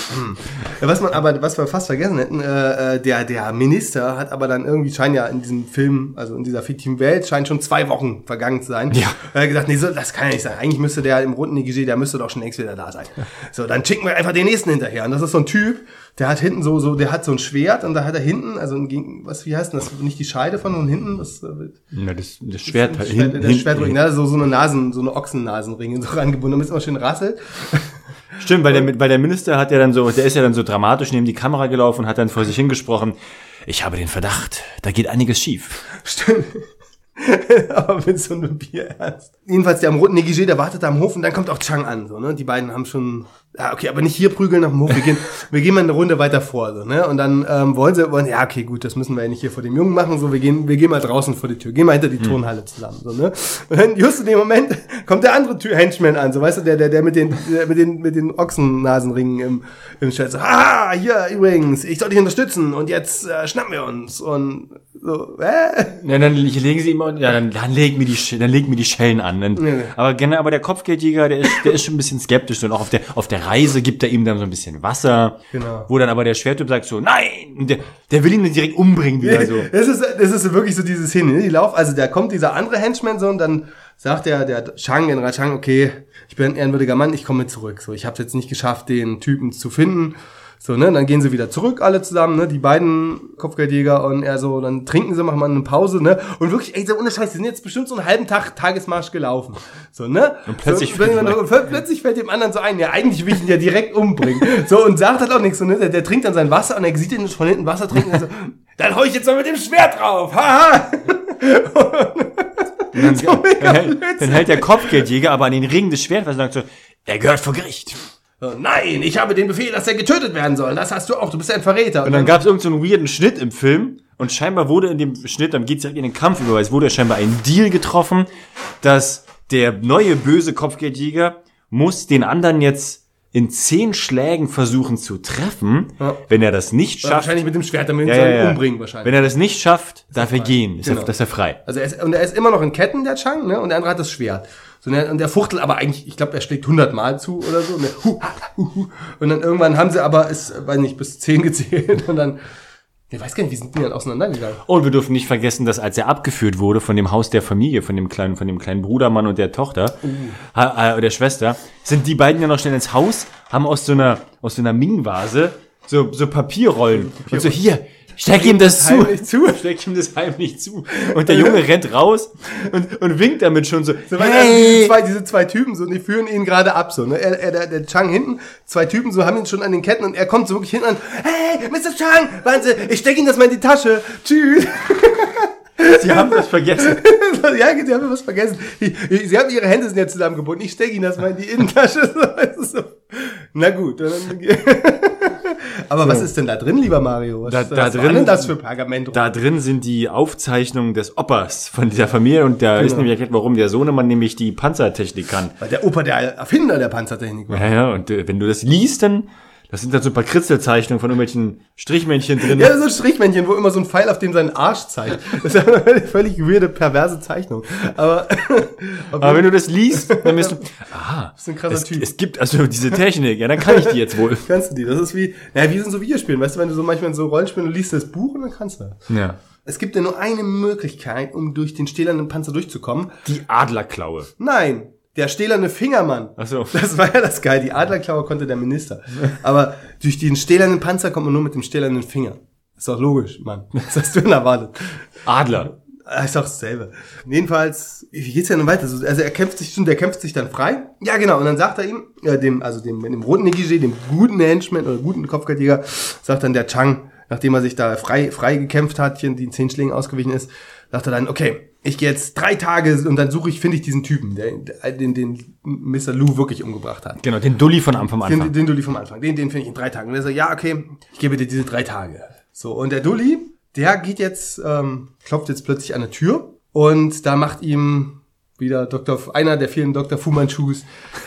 Ja, was man aber, was wir fast vergessen hätten, äh, äh, der, der Minister hat aber dann irgendwie, scheint ja in diesem Film, also in dieser fiktiven Welt, scheint schon zwei Wochen vergangen zu sein. Ja. Er hat gesagt, nee, so, das kann ja nicht sein. Eigentlich müsste der im roten Negligé, der müsste doch schon längst wieder da sein. So, dann schicken wir einfach den nächsten hinterher. Und das ist so ein Typ, der hat hinten so, so, der hat so ein Schwert und da hat er hinten, also ein, was, wie heißt denn das? Nicht die Scheide von und hinten, das, äh, Na, das, das Schwert, das hin- Schwert, der hin- Schwertring, ne? so, so eine Nasen, so eine Ochsennasenringe so rangebunden, damit es immer schön rasselt. Stimmt, weil der, weil der Minister hat ja dann so, der ist ja dann so dramatisch neben die Kamera gelaufen und hat dann vor sich hingesprochen, ich habe den Verdacht, da geht einiges schief. Stimmt. Aber mit so einem Bier ernst. Jedenfalls der am roten Negligé, der wartet da am Hof und dann kommt auch Chang an, so, ne? Die beiden haben schon, ja, okay, aber nicht hier prügeln nach dem Hof. Wir gehen, wir gehen mal eine Runde weiter vor, so, ne? Und dann, ähm, wollen sie, wollen, ja, okay, gut, das müssen wir ja nicht hier vor dem Jungen machen, so, wir gehen, wir gehen mal draußen vor die Tür, gehen mal hinter die Turnhalle zusammen, so, ne? Und dann, just in dem Moment, kommt der andere Tür Henchman an, so, weißt du, der, der, der mit den, der mit den, mit den Ochsennasenringen im, im Chat, so, ah, hier, übrigens, ich soll dich unterstützen und jetzt, äh, schnappen wir uns und, so, äh? Ja, dann legen sie ihm, ja, dann, dann legen mir die, dann legen mir die Schellen an. Dann, Ja. Aber genau, aber der Kopfgeldjäger, der ist, der ist schon ein bisschen skeptisch und auch auf der, auf der Reise gibt er ihm dann so ein bisschen Wasser. Genau. Wo dann aber der Schwerttyp sagt so, nein, und der, der will ihn dann direkt umbringen wieder so. Das ist, das ist wirklich so diese Szene. Ne? Die Lauf, also da kommt dieser andere Henchman so und dann sagt der, der Chang, General Chang, okay, ich bin ein ehrenwürdiger Mann, ich komme zurück. So, ich habe es jetzt nicht geschafft, den Typen zu finden. So, ne, dann gehen sie wieder zurück, alle zusammen, ne, die beiden Kopfgeldjäger und er so, dann trinken sie, machen mal eine Pause, ne, und wirklich, ey, so ohne Scheiß, die sind jetzt bestimmt so einen halben Tag Tagesmarsch gelaufen. So, ne? Und plötzlich so, fällt ihm und plötzlich fällt dem anderen so ein, ja, eigentlich will ich ihn ja direkt umbringen. So, und sagt halt auch nichts, so, ne, der, der trinkt dann sein Wasser und er sieht ihn von hinten Wasser trinken und so, dann hau ich jetzt mal mit dem Schwert drauf, haha! Und dann, mega dann, hält, dann hält der Kopfgeldjäger aber an den Ring des Schwertes und sagt so, er gehört vor Gericht. Nein, ich habe den Befehl, dass er getötet werden soll. Das hast du auch. Du bist ein Verräter. Und dann gab es irgendeinen so einen weirden Schnitt im Film und scheinbar wurde in dem Schnitt, dann geht's direkt in den Kampf über, weil es wurde scheinbar ein Deal getroffen, dass der neue böse Kopfgeldjäger muss den anderen jetzt in zehn Schlägen versuchen zu treffen. Ja. Wenn er das nicht schafft, wahrscheinlich mit dem Schwert damit ja, ja, ihn ja. umbringen wahrscheinlich. wenn er das nicht schafft, darf er gehen, ist, Genau. er, ist er frei. also er ist, und er ist immer noch in Ketten, der Chang, ne? Und der andere hat das Schwert. So, und, der, und der fuchtelt aber eigentlich, ich glaube, er schlägt 100 Mal zu oder so. Und, der, hu, hu, hu. und dann irgendwann haben sie aber, ist, weiß nicht, bis 10 gezählt und dann Ich weiß gar nicht, wie sind die dann auseinandergegangen? Und wir dürfen nicht vergessen, dass als er abgeführt wurde von dem Haus der Familie, von dem kleinen, von dem kleinen Brudermann und der Tochter, ha- äh, der Schwester, sind die beiden ja noch schnell ins Haus, haben aus so einer, aus so einer Ming-Vase so, so Papierrollen. Und so, hier, steck ihm das zu. Zu. Steck ihm das heimlich zu. Und der Junge rennt raus und, und winkt damit schon so, So, also diese, zwei, diese zwei Typen, so, die führen ihn gerade ab, so, ne? Er, er, der, der Chang hinten, zwei Typen, so, haben ihn schon an den Ketten und er kommt so wirklich hinten an, hey, Mr. Chang, Sie, ich steck Ihnen das mal in die Tasche, tschüss. sie haben das vergessen. ja, Sie haben was vergessen. Sie haben Ihre Hände sind jetzt zusammengebunden, ich steck Ihnen das mal in die Innentasche. Na gut. aber was ist denn da drin, lieber Mario? Was, Da- da was drin- denn das für Pergament? Da drin sind die Aufzeichnungen des Opas von dieser Familie und da ist nämlich erklärt, warum der Sohnemann nämlich die Panzertechnik kann. Weil der Opa der Erfinder der Panzertechnik war. Ja, ja, und äh, wenn du das liest, dann, das sind dann so ein paar Kritzelzeichnungen von irgendwelchen Strichmännchen drin. Ja, so ein Strichmännchen, wo immer so ein Pfeil auf dem seinen Arsch zeigt. Das ist eine völlig weirde, perverse Zeichnung. Aber, Aber wenn du das liest, dann bist du, ah, ist ein krasser es, Typ. es gibt also diese Technik, ja, dann kann ich die jetzt wohl. kannst du die. Das ist wie, naja, wie in so Videospielen. Weißt du, wenn du so manchmal in so Rollenspielen, du liest das Buch und dann kannst du. Ja. Es gibt ja nur eine Möglichkeit, um durch den stählernen Panzer durchzukommen. Die Adlerklaue. Nein, der stählerne Fingermann. Ach so. Das war ja das Geil. Die Adlerklaue konnte der Minister. Aber durch den stählernen Panzer kommt man nur mit dem stählernen Finger. Ist doch logisch, Mann. Was hast du denn erwartet? Adler. Ah, Ist doch dasselbe. Jedenfalls, wie geht's denn weiter? Also er kämpft sich, der kämpft sich dann frei. Ja, genau. Und dann sagt er ihm, äh, dem, also dem, dem roten Negligé, dem guten Henchman oder guten Kopfgeldjäger, sagt dann der Chang, nachdem er sich da frei, frei gekämpft hat, hier in den zehn Schlägen ausgewichen ist, sagt er dann, okay, ich gehe jetzt drei Tage und dann suche ich, finde ich diesen Typen, der, den, den Mr. Lou wirklich umgebracht hat. Genau, den Dulli von am vom Den, Anfang. den Dulli vom Anfang. Den, den finde ich in drei Tagen. Und er sagt, ja, okay, ich gebe dir diese drei Tage. So, und der Dulli, der geht jetzt, ähm, klopft jetzt plötzlich an der Tür und da macht ihm wieder Dr. einer der vielen Dr. Fu Manchus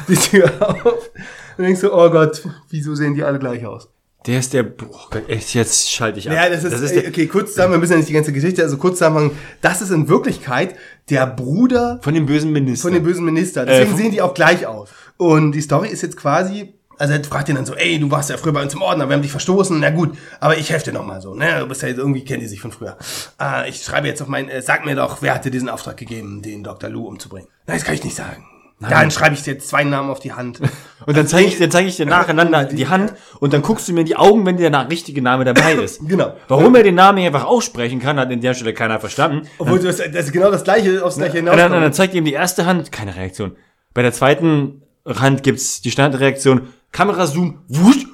die Tür auf. Und denkst du, oh Gott, wieso sehen die alle gleich aus? Der ist der, oh Gott, echt, jetzt schalte ich ab. Ja, das ist, der, okay, kurz zusammen, wir müssen ja nicht die ganze Geschichte, also kurz zusammenhängen, das ist in Wirklichkeit der Bruder von dem bösen Minister. von dem bösen Minister. Deswegen Äh, sehen die auch gleich aus. Und die Story ist jetzt quasi, also er fragt ihn dann so, ey, du warst ja früher bei uns im Ordner, wir haben dich verstoßen, na gut, aber ich helfe dir nochmal so, ne, du bist ja jetzt, irgendwie kennen die sich von früher. Ah, ich schreibe jetzt auf mein, äh, sag mir doch, wer hat dir diesen Auftrag gegeben, den Dr. Lou umzubringen? Nein, das kann ich nicht sagen. Ja, dann schreibe ich dir zwei Namen auf die Hand. Und dann zeige ich, dann zeige ich dir nacheinander die Hand und dann guckst du mir in die Augen, wenn der richtige Name dabei ist. Genau. Warum er den Namen nicht einfach aussprechen kann, hat in der Stelle keiner verstanden. Obwohl das, das ist genau das gleiche, aufs gleiche Und dann, dann, dann zeigt ihm die erste Hand, keine Reaktion. Bei der zweiten Hand gibt's die Standardreaktion, Kamerazoom, wusch,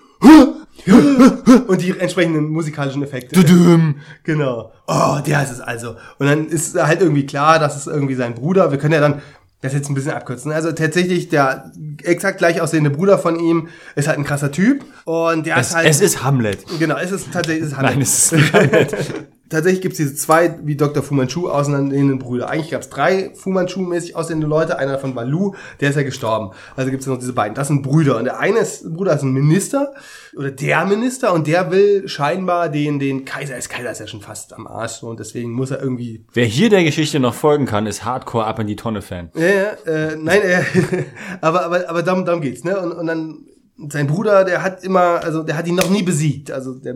Und die entsprechenden musikalischen Effekte. Genau. Oh, der ist es also. Und dann ist halt irgendwie klar, das ist irgendwie sein Bruder. Wir können ja dann das jetzt ein bisschen abkürzen. Also tatsächlich, der exakt gleich aussehende Bruder von ihm ist halt ein krasser Typ. Und der Es, ist halt. es ist Hamlet. genau, es ist tatsächlich. Es ist Hamlet. Nein, es ist Hamlet. Tatsächlich gibt's diese zwei, wie Dr. Fu Manchu, auseinanderstehenden Brüder. Eigentlich gab's drei Fu Manchu-mäßig aussehende Leute. Einer davon war Lu, der ist ja gestorben. Also gibt's noch diese beiden. Das sind Brüder. Und der eine ist, Bruder ist ein Minister oder der Minister und der will scheinbar den, den Kaiser, ist Kaiser ist ja schon fast am Arsch und deswegen muss er irgendwie Wer hier der Geschichte noch folgen kann, ist Hardcore ab in die Tonne Fan. Ja, ja, äh, nein, äh, aber, aber, aber darum, darum geht's, ne? Und, und dann sein Bruder, der hat immer, also der hat ihn noch nie besiegt. Also der,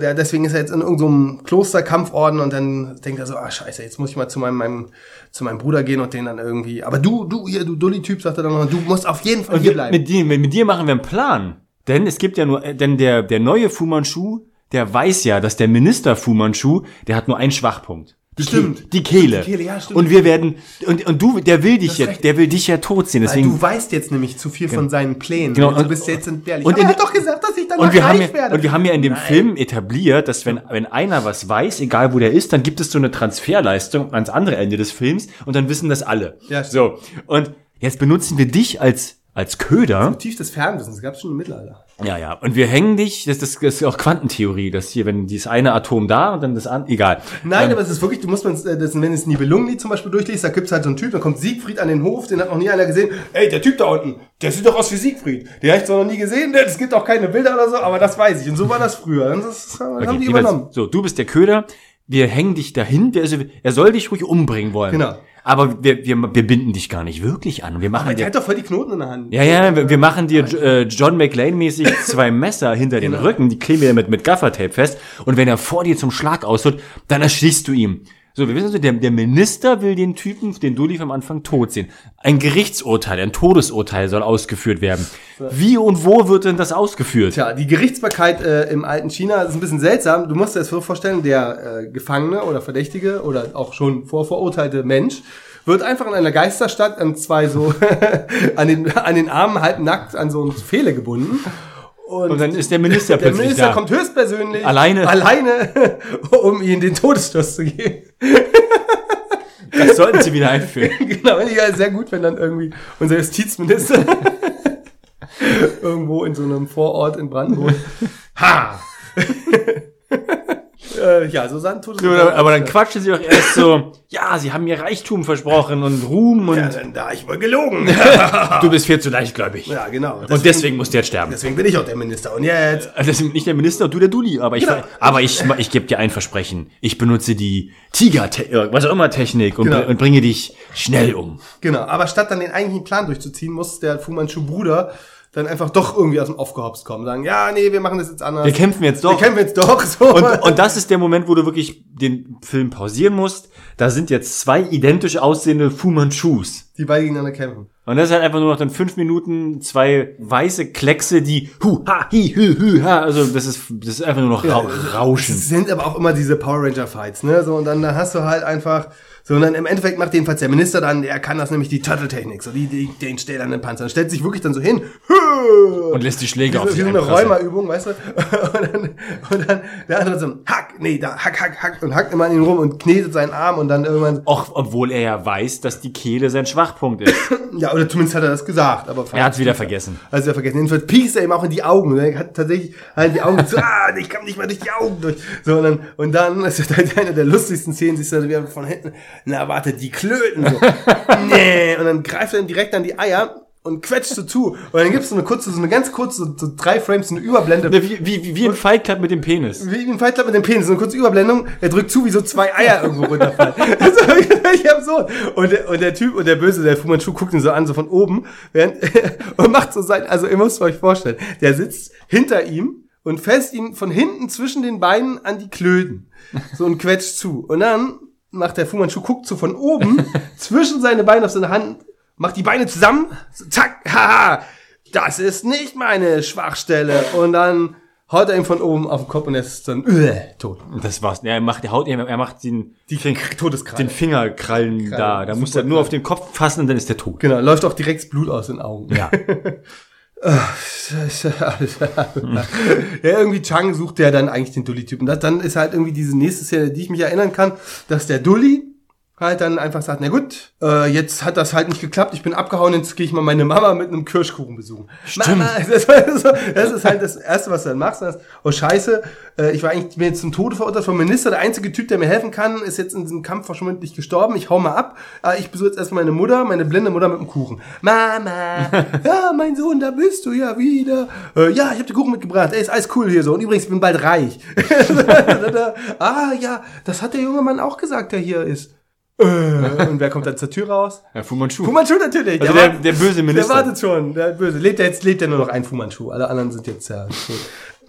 der deswegen ist er jetzt in irgendeinem Klosterkampforden und dann denkt er so, ah scheiße, jetzt muss ich mal zu meinem, meinem zu meinem Bruder gehen und den dann irgendwie. Aber du, du hier, du Dulli-Typ, sagt er dann noch, du musst auf jeden Fall hier bleiben. mit, dir, mit, mit dir machen wir einen Plan. Denn es gibt ja nur, äh, denn der, der neue Fu Manchu, der weiß ja, dass der Minister Fu Manchu, der hat nur einen Schwachpunkt. Die Stimmt. Ke- Die Kehle. Die Kehle, ja, stimmt. Und wir werden, und, und du, der will dich ja, recht. der will dich ja tot sehen. Weil Deswegen, du weißt jetzt nämlich zu viel von seinen Plänen. Genau, du und- bist jetzt entbehrlich. und in- er hat doch gesagt, dass ich dann und wir, haben ja, werde. und wir haben ja in dem Film etabliert, dass wenn, wenn einer was weiß, egal wo der ist, dann gibt es so eine Transferleistung ans andere Ende des Films und dann wissen das alle. Ja, so. Und jetzt benutzen wir dich als, als Köder. Tief des Fernwissens, das gab's schon im Mittelalter. Ja, ja. Und wir hängen dich, das, das, das ist auch Quantentheorie, dass hier, wenn dieses eine Atom da und dann das andere, egal. Nein, aber es ist wirklich, du musst man, äh, das, wenn es Nibelungenlied zum Beispiel durchliest, da gibt's halt so einen Typ, da kommt Siegfried an den Hof, den hat noch nie einer gesehen. Ey, der Typ da unten, der sieht doch aus wie Siegfried. Den habe ich zwar noch nie gesehen, es gibt auch keine Bilder oder so, aber das weiß ich. Und so war das früher. Und Das haben Okay, die übernommen. So, du bist der Köder, wir hängen dich dahin, der, er soll dich ruhig umbringen wollen. Genau. Aber wir, wir, wir binden dich gar nicht wirklich an. Wir machen Aber der dir, hat doch voll die Knoten in der Hand. ja, ja, wir, wir machen dir äh, John McLean-mäßig zwei Messer hinter den Genau. Rücken, die kleben wir mit, mit Gaffertape fest. Und wenn er vor dir zum Schlag ausholt, dann erschießt du ihm. So, wir wissen so, der, der Minister will den Typen, den Dulli am Anfang tot sehen. Ein Gerichtsurteil, ein Todesurteil soll ausgeführt werden. Wie und wo wird denn das ausgeführt? Tja, die Gerichtsbarkeit äh, im alten China ist ein bisschen seltsam. Du musst dir das so vorstellen, der äh, Gefangene oder Verdächtige oder auch schon vorverurteilte Mensch wird einfach in einer Geisterstadt an zwei so an den an den Armen halb nackt an so eine Pfähle gebunden. Und dann ist der Minister der plötzlich Minister da. kommt höchstpersönlich Alleine. alleine, um ihnen den Todesstoß zu geben. Das sollten sie wieder einführen. genau, ja sehr gut, wenn dann irgendwie unser Justizminister irgendwo in so einem Vorort in Brandenburg. Ha! Äh, ja, so sagen tut es. Aber, aber dann quatschen sie doch erst so, ja, sie haben mir Reichtum versprochen und Ruhm und Ja, dann da ich wohl gelogen. du bist viel zu leichtgläubig. ja, genau. und deswegen musst du jetzt sterben. deswegen bin ich auch der Minister. Und jetzt. Also Das sind nicht der Minister du der Dulli, aber ich, Genau. aber ich, ich gebe dir ein Versprechen. Ich benutze die Tiger, was auch immer Technik und, Genau. und bringe dich schnell um. Genau, aber statt dann den eigentlichen Plan durchzuziehen, muss der Fu Manchu Bruder dann einfach doch irgendwie aus dem Aufgehopst kommen. Sagen, ja, nee, wir machen das jetzt anders. Wir kämpfen jetzt doch. Wir kämpfen jetzt doch. So. Und, und das ist der Moment, wo du wirklich den Film pausieren musst. Da sind jetzt zwei identisch aussehende Fu Manchus. die beide gegeneinander kämpfen. Und das ist halt einfach nur noch dann fünf Minuten zwei weiße Kleckse, die hu, ha, hi, hü, hü, ha. Also das ist, das ist einfach nur noch Ra Rauschen. Es sind aber auch immer diese Power Ranger Fights, ne? So und dann da hast du halt einfach so und dann im Endeffekt macht jedenfalls der Minister dann, der kann das nämlich die Turtle Technik, so die, die den stellt dann den Panzer, stellt sich wirklich dann so hin Und lässt die Schläge auf wie, wie sich so eine. Räumerübung, weißt du? Und dann, und dann der andere so hack, nee, da hack, hack, hack und hackt immer an ihn rum und knetet seinen Arm und dann irgendwann Auch obwohl er ja weiß, dass die Kehle sein Schwachpunkt ist. ja oder zumindest hat er das gesagt, aber Er hat's wieder vergessen. Also er vergessen. Jedenfalls piekst er ihm auch in die Augen. Er hat tatsächlich halt die Augen so, ah, ich kann nicht mal durch die Augen durch. So, und dann, und dann ist halt eine der lustigsten Szenen, siehst du dann wieder von hinten, na warte, die Klöten so. nee. Und dann greift er ihm direkt an die Eier und quetscht so zu. Und dann gibt's so eine kurze, so eine ganz kurze, so, so drei Frames, so eine Überblende. Wie, wie, wie ein Fight Club mit dem Penis. Wie ein Fight Club mit dem Penis, so eine kurze Überblendung, er drückt zu, wie so zwei Eier irgendwo runterfallen. Das ist völlig absurd. Und der, und der Typ und der Böse, der Fu Manchu, guckt ihn so an, so von oben, während, und macht so sein, also ihr müsst euch vorstellen, der sitzt hinter ihm und fässt ihn von hinten zwischen den Beinen an die Klöten. So und quetscht zu. Und dann macht der Fu Manchu, guckt so von oben, zwischen seine Beine auf seine Hand, macht die Beine zusammen, zack, haha, das ist nicht meine Schwachstelle. Und dann haut er ihm von oben auf den Kopf und er ist dann äh, tot. Und das war's. Er macht, er haut, er macht den, Die den, den Fingerkrallen da. Da muss er nur auf den Kopf fassen und dann ist der tot. Genau, läuft auch direkt Blut aus den Augen. Ja. ja, irgendwie Chang sucht ja dann eigentlich den Dulli-Typen. Das- Dann ist halt irgendwie diese nächste Szene, die ich mich erinnern kann, dass der Dulli halt dann einfach sagt, na gut, äh, jetzt hat das halt nicht geklappt, ich bin abgehauen, jetzt gehe ich mal meine Mama mit einem Kirschkuchen besuchen. Stimmt. Mama, das, ist das ist halt das Erste, was du dann machst. Das, oh scheiße, äh, ich war eigentlich bin jetzt zum Tode verurteilt vom Minister, der einzige Typ, der mir helfen kann, ist jetzt in diesem Kampf verschwindlich gestorben, ich hau mal ab, äh, ich besuche jetzt erstmal meine Mutter, meine blinde Mutter mit dem Kuchen. Mama, ja, mein Sohn, da bist du ja wieder. Äh, ja, ich habe den Kuchen mitgebracht, ey, ist alles cool hier so und übrigens, ich bin bald reich. ah, ja, das hat der junge Mann auch gesagt, der hier ist. Äh, und wer kommt dann zur Tür raus? Ja, Fu Manchu. Fu Manchu natürlich. Also der- der böse Minister. Der wartet schon, der böse. Lebt er jetzt lebt er nur noch ein Fu Manchu. Alle anderen sind jetzt ja tot.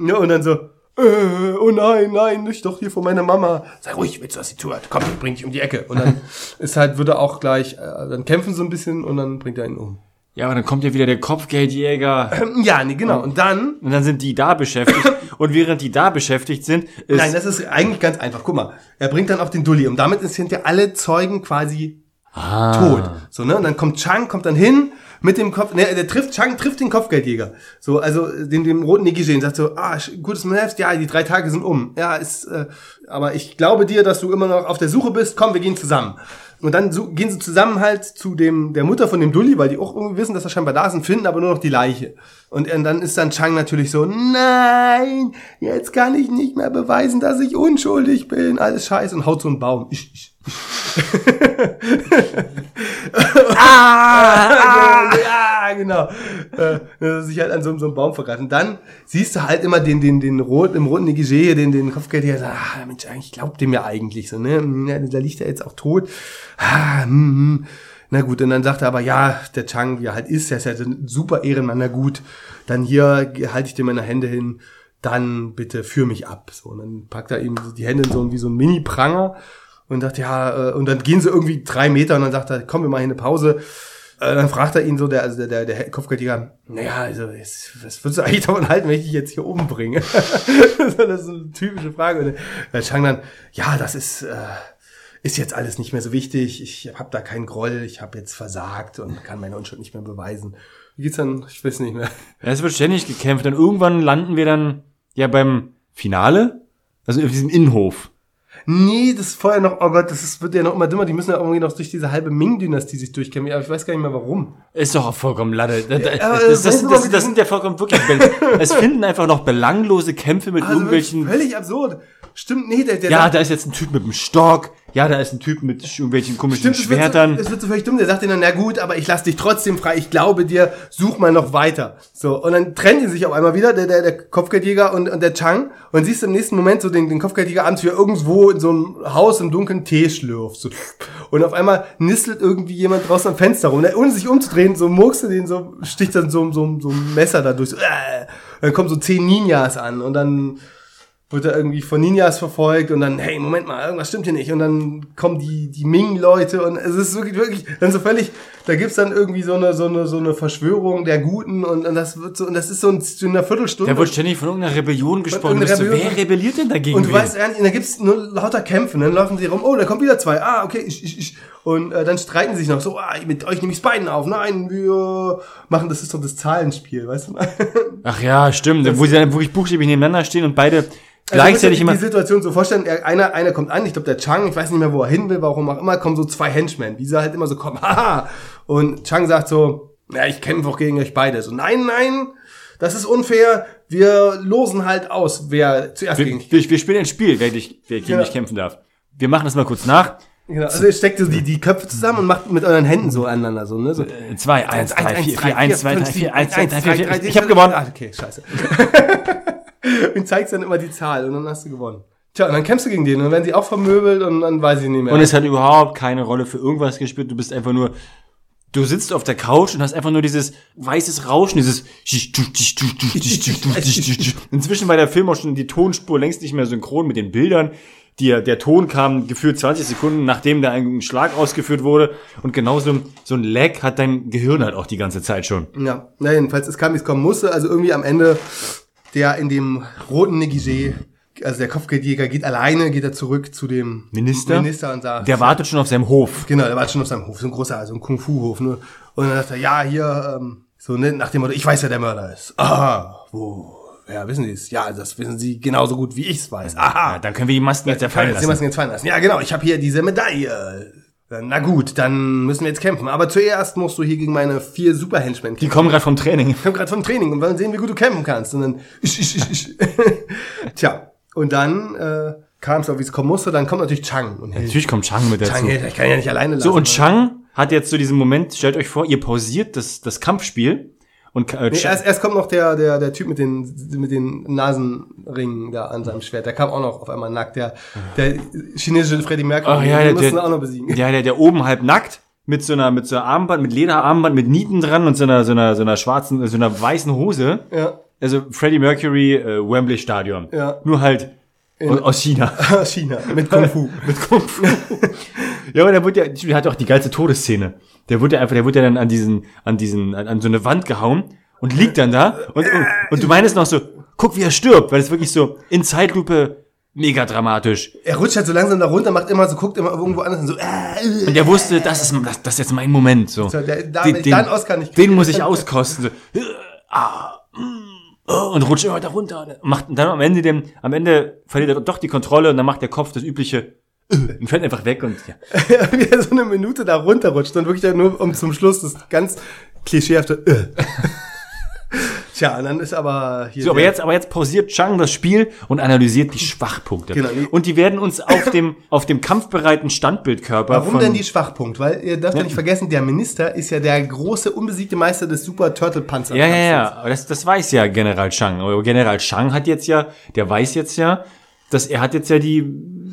Ja, und dann so, äh, oh nein, nein, nicht doch hier vor meiner Mama. Sei ruhig, willst du, was sie tut? Komm, ich bring dich um die Ecke. Und dann ist halt, würde er auch gleich, äh, dann kämpfen so ein bisschen und dann bringt er ihn um. Ja, aber dann kommt ja wieder der Kopfgeldjäger. Ähm, Ja, nee, genau. Und dann, Und dann sind die da beschäftigt. Und während die da beschäftigt sind, ist, nein, das ist eigentlich ganz einfach. Guck mal, er bringt dann auch den Dulli und damit sind ja alle Zeugen quasi ah, tot. So, ne? Und dann kommt Chang, kommt dann hin mit dem Kopf, ne, der trifft, Chang trifft den Kopfgeldjäger. So, also den, dem roten Negligé und sagt so, ah, gutes Manöver, ja, die drei Tage sind um. Ja, ist, äh, aber ich glaube dir, dass du immer noch auf der Suche bist, komm, wir gehen zusammen. Und dann so, gehen sie zusammen halt zu dem, der Mutter von dem Dulli, weil die auch irgendwie wissen, dass er scheinbar da ist und finden aber nur noch die Leiche. Und, äh, dann ist dann Chang natürlich so, nein, jetzt kann ich nicht mehr beweisen, dass ich unschuldig bin, alles scheiße und haut so einen Baum. Ich, ich, ah, ja, genau. äh, dass er sich halt an so, so einem Baum vergreift. Und dann siehst du halt immer den, den, den roten, im roten Negligé, hier, den, den Kopfgeld, der sagt, ah, Mensch, eigentlich glaubt dem ja eigentlich so, ne? Ja, da liegt er jetzt auch tot. Ah, hm, hm. Na gut, und dann sagt er aber, ja, der Chang, wie er halt ist, der ist ja so ein super Ehrenmann, na gut, dann hier halte ich dir meine Hände hin, dann bitte führ mich ab. So, und dann packt er ihm die Hände in so, wie so ein Mini-Pranger und sagt, ja, äh, und dann gehen sie irgendwie drei Meter und dann sagt er, komm, wir machen eine Pause. Äh, Dann fragt er ihn so, der, also der, der, der Kopfgeldjäger, naja, also, jetzt, was würdest du eigentlich davon halten, wenn ich dich jetzt hier oben bringe? das ist eine typische Frage. Und der Chang dann, ja, das ist, äh, ist jetzt alles nicht mehr so wichtig. Ich habe da keinen Groll, ich habe jetzt versagt und kann meine Unschuld nicht mehr beweisen. Wie geht's dann? Ich weiß nicht mehr. Ja, es wird ständig gekämpft und irgendwann landen wir dann ja beim Finale, also auf diesem Innenhof. Nee, das ist vorher noch, oh Gott, das ist, wird ja noch immer dümmer. Die müssen ja irgendwie noch durch diese halbe Ming-Dynastie sich durchkämpfen. Aber ich weiß gar nicht mehr warum. Ist doch auch vollkommen Latte. Das, das, das, du das, das sind ja vollkommen wirklich. Es finden einfach noch belanglose Kämpfe mit Also irgendwelchen. Völlig absurd. Stimmt, nee, der, der Ja, da ist jetzt ein Typ mit einem Stock. Ja, da ist ein Typ mit irgendwelchen komischen Stimmt, es wird, so, Schwertern. es wird so völlig dumm. Der sagt ihnen dann, na gut, aber ich lass dich trotzdem frei. Ich glaube dir, such mal noch weiter. So, und dann trennen die sich auf einmal wieder, der, der, der Kopfgeldjäger und, und der Chang. Und siehst im nächsten Moment so den, den Kopfgeldjäger an, wie er irgendwo in so einem Haus im Dunkeln Tee schlürft. So. Und auf einmal nistelt irgendwie jemand draußen am Fenster rum. Und ohne sich umzudrehen, so murkst du den, so sticht dann so, so, so ein Messer da durch. So, äh. Dann kommen so zehn Ninjas an und dann wird er irgendwie von Ninjas verfolgt und dann, hey, Moment mal, irgendwas stimmt hier nicht. Und dann kommen die, die Ming-Leute und es ist wirklich, wirklich, dann so völlig, da gibt's dann irgendwie so eine, so eine, so eine Verschwörung der Guten und, und das wird so, und das ist so in, so in einer Viertelstunde. Da wird ständig von irgendeiner Rebellion gesprochen. irgendeiner Du Rebellion- wer rebelliert denn dagegen? und du weißt, da gibt's nur lauter Kämpfe, und dann laufen sie rum, oh, da kommen wieder zwei, ah, okay, ich, ich, ich. Und äh, dann streiten sie sich noch so, ah, mit euch nehme ich's beiden auf, nein, wir machen, das ist doch das Zahlenspiel, weißt du? Ach ja, stimmt. Wo sie dann wirklich buchstäblich nebeneinander stehen und beide Also gleichzeitig immer. die Situation so vorstellen, er- einer, einer kommt an, ich glaube der Chang, ich weiß nicht mehr, wo er hin will, warum auch immer, kommen so zwei Henchmen, wie sie halt immer so kommen, haha. Und Chang sagt so, ja, ich kämpfe auch gegen euch beide. So, nein, nein, das ist unfair, wir losen halt aus, wer zuerst Wir, gegen dich wir, wir spielen ein Spiel, wer, dich, wer gegen Ja. dich kämpfen darf. Wir machen das mal kurz nach. Genau, also ihr steckt so die, die Köpfe zusammen und macht mit euren Händen so aneinander, so, ne? So. Äh, Zwei, eins, drei, vier, vier, eins, zwei, drei, vier, eins, zwei, drei, vier, vier. Ich Ich habe gewonnen. Ah, okay, scheiße. und zeigst dann immer die Zahl und dann hast du gewonnen. Tja, und dann kämpfst du gegen den und dann werden sie auch vermöbelt und dann weiß ich nicht mehr. Und es hat überhaupt keine Rolle für irgendwas gespielt. Du bist einfach nur, du sitzt auf der Couch und hast einfach nur dieses weißes Rauschen, dieses Inzwischen war der Film auch schon die Tonspur längst nicht mehr synchron mit den Bildern. Die, der Ton kam gefühlt 20 Sekunden, nachdem da ein Schlag ausgeführt wurde. Und genauso so ein Lag hat dein Gehirn halt auch die ganze Zeit schon. Ja, na jedenfalls, es kam, wie es kommen musste. Also irgendwie am Ende, der in dem roten Negligé, also der Kopfgeldjäger geht alleine, geht er zurück zu dem Minister? Minister und sagt, Der wartet schon auf seinem Hof. genau, der war schon auf seinem Hof, so ein großer, also ein Kung-Fu-Hof, ne? Und dann sagt er, ja, hier, ähm, so, ne, nach dem Motto, ich weiß, wer der Mörder ist. Aha, wo, ja, wissen Sie es? Ja, das wissen Sie genauso gut, wie ich es weiß. Aha. Ja, dann können wir die Masken jetzt fallen lassen. müssen jetzt fallen lassen. Ja, genau, ich habe hier diese Medaille. Na gut, dann müssen wir jetzt kämpfen. Aber zuerst musst du hier gegen meine vier Super-Henchmen Die kommen gerade vom Training. ich komme gerade vom Training und wollen sehen, wie gut du kämpfen kannst. Und dann. Tja, und dann äh, kam es auch, wie es kommen musste. Dann kommt natürlich Chang. Und hey, Natürlich kommt Chang mit dazu. Chang, ich kann ja nicht alleine lassen. So, und Chang hat jetzt so diesen Moment, stellt euch vor, ihr pausiert das, das Kampfspiel und äh, Nee, erst, erst kommt noch der, der, der Typ mit den, mit den Nasenringen da an seinem Schwert. Der kam auch noch auf einmal nackt. Der, der chinesische Freddie Mercury. Ach ja, den der- mussten der- auch noch besiegen. ja, der, der oben halb nackt mit so einer, mit so einer Armband, mit Lederarmband, mit Nieten dran und so einer, so einer, so einer schwarzen, so einer weißen Hose. Ja. Also Freddie Mercury, äh, Wembley Stadion. Ja. Nur halt aus, aus China. China, mit Kung Fu. mit Kung Fu. ja, aber der wird ja, der hat auch die geilste Todesszene. Der wird ja einfach, der wird ja dann an diesen, an diesen, an, an so eine Wand gehauen und liegt dann da und, und, und du meinst noch so, guck, wie er stirbt, weil es wirklich so in Zeitlupe mega dramatisch. Er rutscht halt so langsam da runter, macht immer so, guckt immer irgendwo anders und so, äh, Und er wusste, das ist, das, das ist jetzt mein Moment, so. So, der- da- da einen Oscar nicht den muss ich auskosten, so. Ah, mm, oh, und rutscht immer da runter. Macht dann am Ende dem, am Ende verliert er doch die Kontrolle und dann macht der Kopf das übliche, äh, und fällt einfach weg und, ja. wie er so eine Minute da runterrutscht und wirklich dann nur um zum Schluss das ganz klischeehafte, äh. Tja, dann ist aber hier. So, aber jetzt, aber jetzt pausiert Chang das Spiel und analysiert die Schwachpunkte. Genau. Und die werden uns auf dem, auf dem kampfbereiten Standbildkörper Warum von, denn die Schwachpunkt? Weil ihr dürft ja nicht vergessen, der Minister ist ja der große, unbesiegte Meister des Super Turtle Panzer. Ja, ja, ja, das, das weiß ja General Chang. General Chang hat jetzt ja, der weiß jetzt ja, dass er hat jetzt ja die,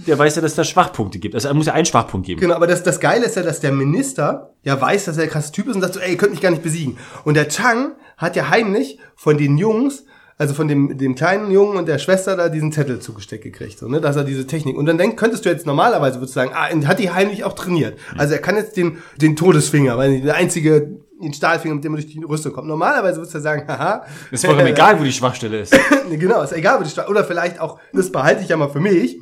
der weiß ja, dass es da Schwachpunkte gibt. Also er muss ja einen Schwachpunkt geben. Genau, aber das, das Geile ist ja, dass der Minister ja weiß, dass er der krasse Typ ist und sagt so, ey, ihr könnt mich gar nicht besiegen. Und der Chang hat ja heimlich von den Jungs, also von dem, dem kleinen Jungen und der Schwester da diesen Zettel zugesteckt gekriegt, so, ne, dass er diese Technik. Und dann denk, könntest du jetzt normalerweise, würdest du sagen, ah, hat die heimlich auch trainiert. Also er kann jetzt den, den Todesfinger, weil der einzige, den Stahlfinger, mit dem er durch die Rüstung kommt. Normalerweise würdest du sagen, haha. Ist vollkommen egal, wo die Schwachstelle ist. genau, ist egal, wo die Stadt, oder vielleicht auch, das behalte ich ja mal für mich.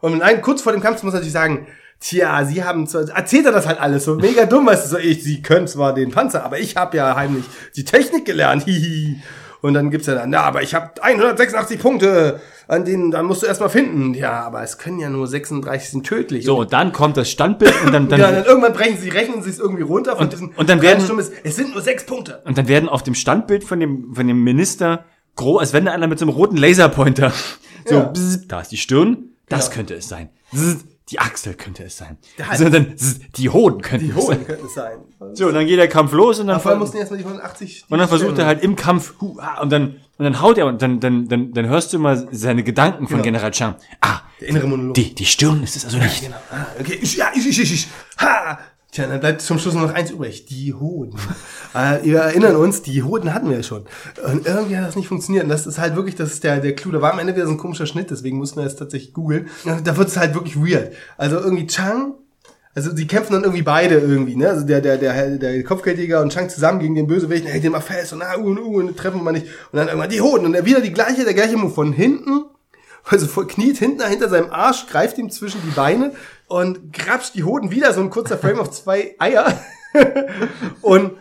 Und nein, kurz vor dem Kampf muss er natürlich sagen, tja, sie haben zwar, erzählt er das halt alles, so mega dumm, weißt du, so, ich, sie können zwar den Panzer, aber ich habe ja heimlich die Technik gelernt, hihi. Und dann gibt's ja dann, na, aber ich habe 186 Punkte, an denen, dann musst du erstmal finden. Ja, aber es können ja nur 36 sind tödlich. So, und dann kommt das Standbild und dann, dann, ja, dann irgendwann brechen sie, rechnen sie es irgendwie runter von Und- diesen und dann werden- Stunden, es sind nur sechs Punkte. und dann werden auf dem Standbild von dem, von dem Minister groß, als wenn da einer mit so einem roten Laserpointer so, Ja. bzz, da ist die Stirn, das Ja. könnte es sein. Die Achsel könnte es sein. Da- So, dann, die Hoden könnten Die es Hohen sein. könnten es sein. So, und dann geht der Kampf los und dann, Vor allem mussten erstmal die 180. und dann versucht er halt im Kampf, hu, ah, und dann, und dann haut er und dann, dann, dann, dann hörst du immer seine Gedanken von Genau. General Chang. Ah, Der innere Monolog. die, die Stirn ist es also nicht. Genau. Ah, okay, ich, ja, ich, ich, ich, ich. Ha! Tja, dann bleibt zum Schluss nur noch eins übrig. Die Hoden. äh, wir erinnern uns, die Hoden hatten wir ja schon. Und irgendwie hat das nicht funktioniert. Und das ist halt wirklich, das ist der, der Clou. Da war am Ende wieder so ein komischer Schnitt, deswegen mussten wir jetzt tatsächlich googeln. Da wird es halt wirklich weird. Also irgendwie Chang, also die kämpfen dann irgendwie beide irgendwie, ne? Also der, der, der, der Kopfgeldjäger und Chang zusammen gegen den Bösewicht, hält den mal fest und ah, uh, und uh, und treffen wir nicht. Und dann irgendwann die Hoden. Und dann wieder die gleiche, der gleiche Move von hinten also kniet hinten hinter seinem Arsch, greift ihm zwischen die Beine und grapscht die Hoden wieder, so ein kurzer Frame auf zwei Eier. und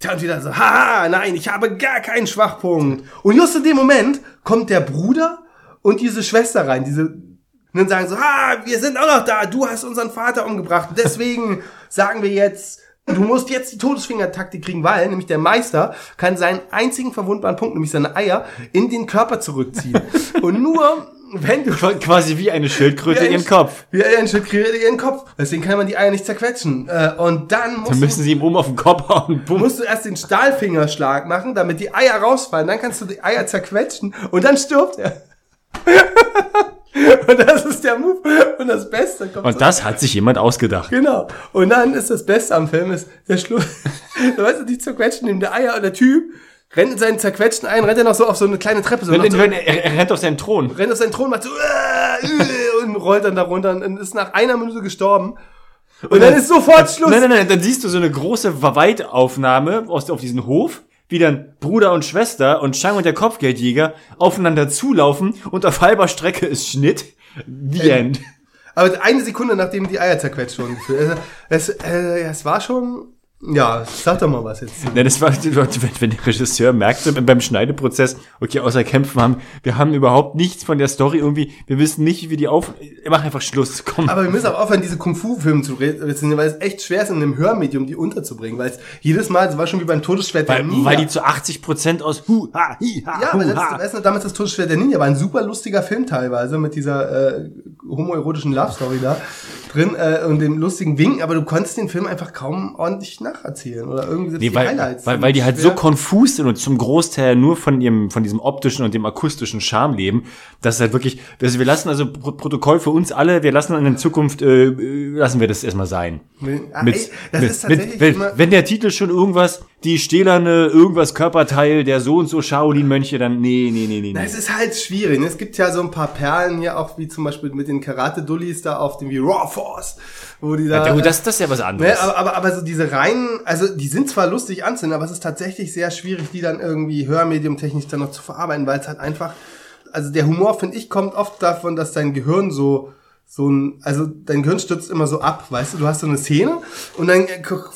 dann wieder so, haha, nein, ich habe gar keinen Schwachpunkt. Und just in dem Moment kommt der Bruder und diese Schwester rein, diese, und dann sagen so, ha, wir sind auch noch da, du hast unseren Vater umgebracht. Deswegen sagen wir jetzt, du musst jetzt die Todesfinger-Taktik kriegen, weil nämlich der Meister kann seinen einzigen verwundbaren Punkt, nämlich seine Eier, in den Körper zurückziehen. Und nur, wenn du Qu- Quasi wie eine Schildkröte wie in ein- ihrem Kopf. Wie ein Stück kriegt ihren Kopf. Deswegen kann man die Eier nicht zerquetschen. Äh, Und dann musst, Dann müssen sie ihm oben auf den Kopf hauen. du, Bumm. musst du erst den Stahlfingerschlag machen, damit die Eier rausfallen. Dann kannst du die Eier zerquetschen und dann stirbt er. und das ist der Move. Und das Beste kommt Und das hat sich jemand ausgedacht. Genau. Und dann ist das Beste am Film ist der Schluss. da weißt du, die zerquetschen ihm der Eier und der Typ rennt in seinen zerquetschten ein, rennt er noch so auf so eine kleine Treppe, so, macht so wenn, er, rennt auf seinen Thron. rennt auf seinen Thron, macht so äh, äh, und rollt dann da runter und ist nach einer Minute gestorben. Und dann ist sofort Schluss. Nein, nein, nein, dann siehst du so eine große Weitaufnahme aus, auf diesen Hof, wie dann Bruder und Schwester und Chang und der Kopfgeldjäger aufeinander zulaufen und auf halber Strecke ist Schnitt. The End. Aber eine Sekunde nachdem die Eier zerquetscht wurden. gefühlt. Es, äh, es war schon. Ja, sag doch mal was jetzt. Nein, das war, wenn, wenn der Regisseur merkte beim Schneideprozess, okay, außer Kämpfen haben, wir haben überhaupt nichts von der Story irgendwie, wir wissen nicht, wie die auf, mach einfach Schluss, komm. Aber wir müssen auch aufhören, diese Kung-Fu-Filme zu rezensieren, weil es echt schwer ist, in einem Hörmedium die unterzubringen. Weil es jedes Mal, es war schon wie beim Todesschwert der weil, Ninja. weil die zu 80 Prozent aus Hu, ha, hi, ha, Ja, aber das, weißt du, damals das Todesschwert der Ninja war ein super lustiger Film teilweise mit dieser äh, homoerotischen Love Story da drin äh, und dem lustigen Winken, aber du konntest den Film einfach kaum ordentlich nacherzählen oder irgendwie Nee, weil, Highlights. weil, weil die halt schwer. so konfus sind und zum Großteil nur von ihrem, von diesem optischen und dem akustischen Charme leben, dass es halt wirklich, also wir lassen also Pro Protokoll für uns alle, wir lassen in Zukunft, äh, äh, lassen wir das erstmal sein. Ah, Mit, ey, das mit, ist tatsächlich mit, wenn, wenn der Titel schon irgendwas, die stählerne, irgendwas Körperteil, der so und so Shaolin-Mönche, dann nee, nee, nee, nee. Na, nee. es ist halt schwierig. ne? Es gibt ja so ein paar Perlen hier auch, wie zum Beispiel mit den Karate-Dullis da auf dem wie Raw Force, wo die da. Ja, gut, das, das ist ja was anderes. Ne, aber, aber, aber so diese reinen, also die sind zwar lustig anzunehmen, aber es ist tatsächlich sehr schwierig, die dann irgendwie hörmediumtechnisch dann noch zu verarbeiten, weil es halt einfach, also der Humor, finde ich, kommt oft davon, dass dein Gehirn so, so ein, also dein Gehirn stürzt immer so ab, weißt du, du hast so eine Szene und dann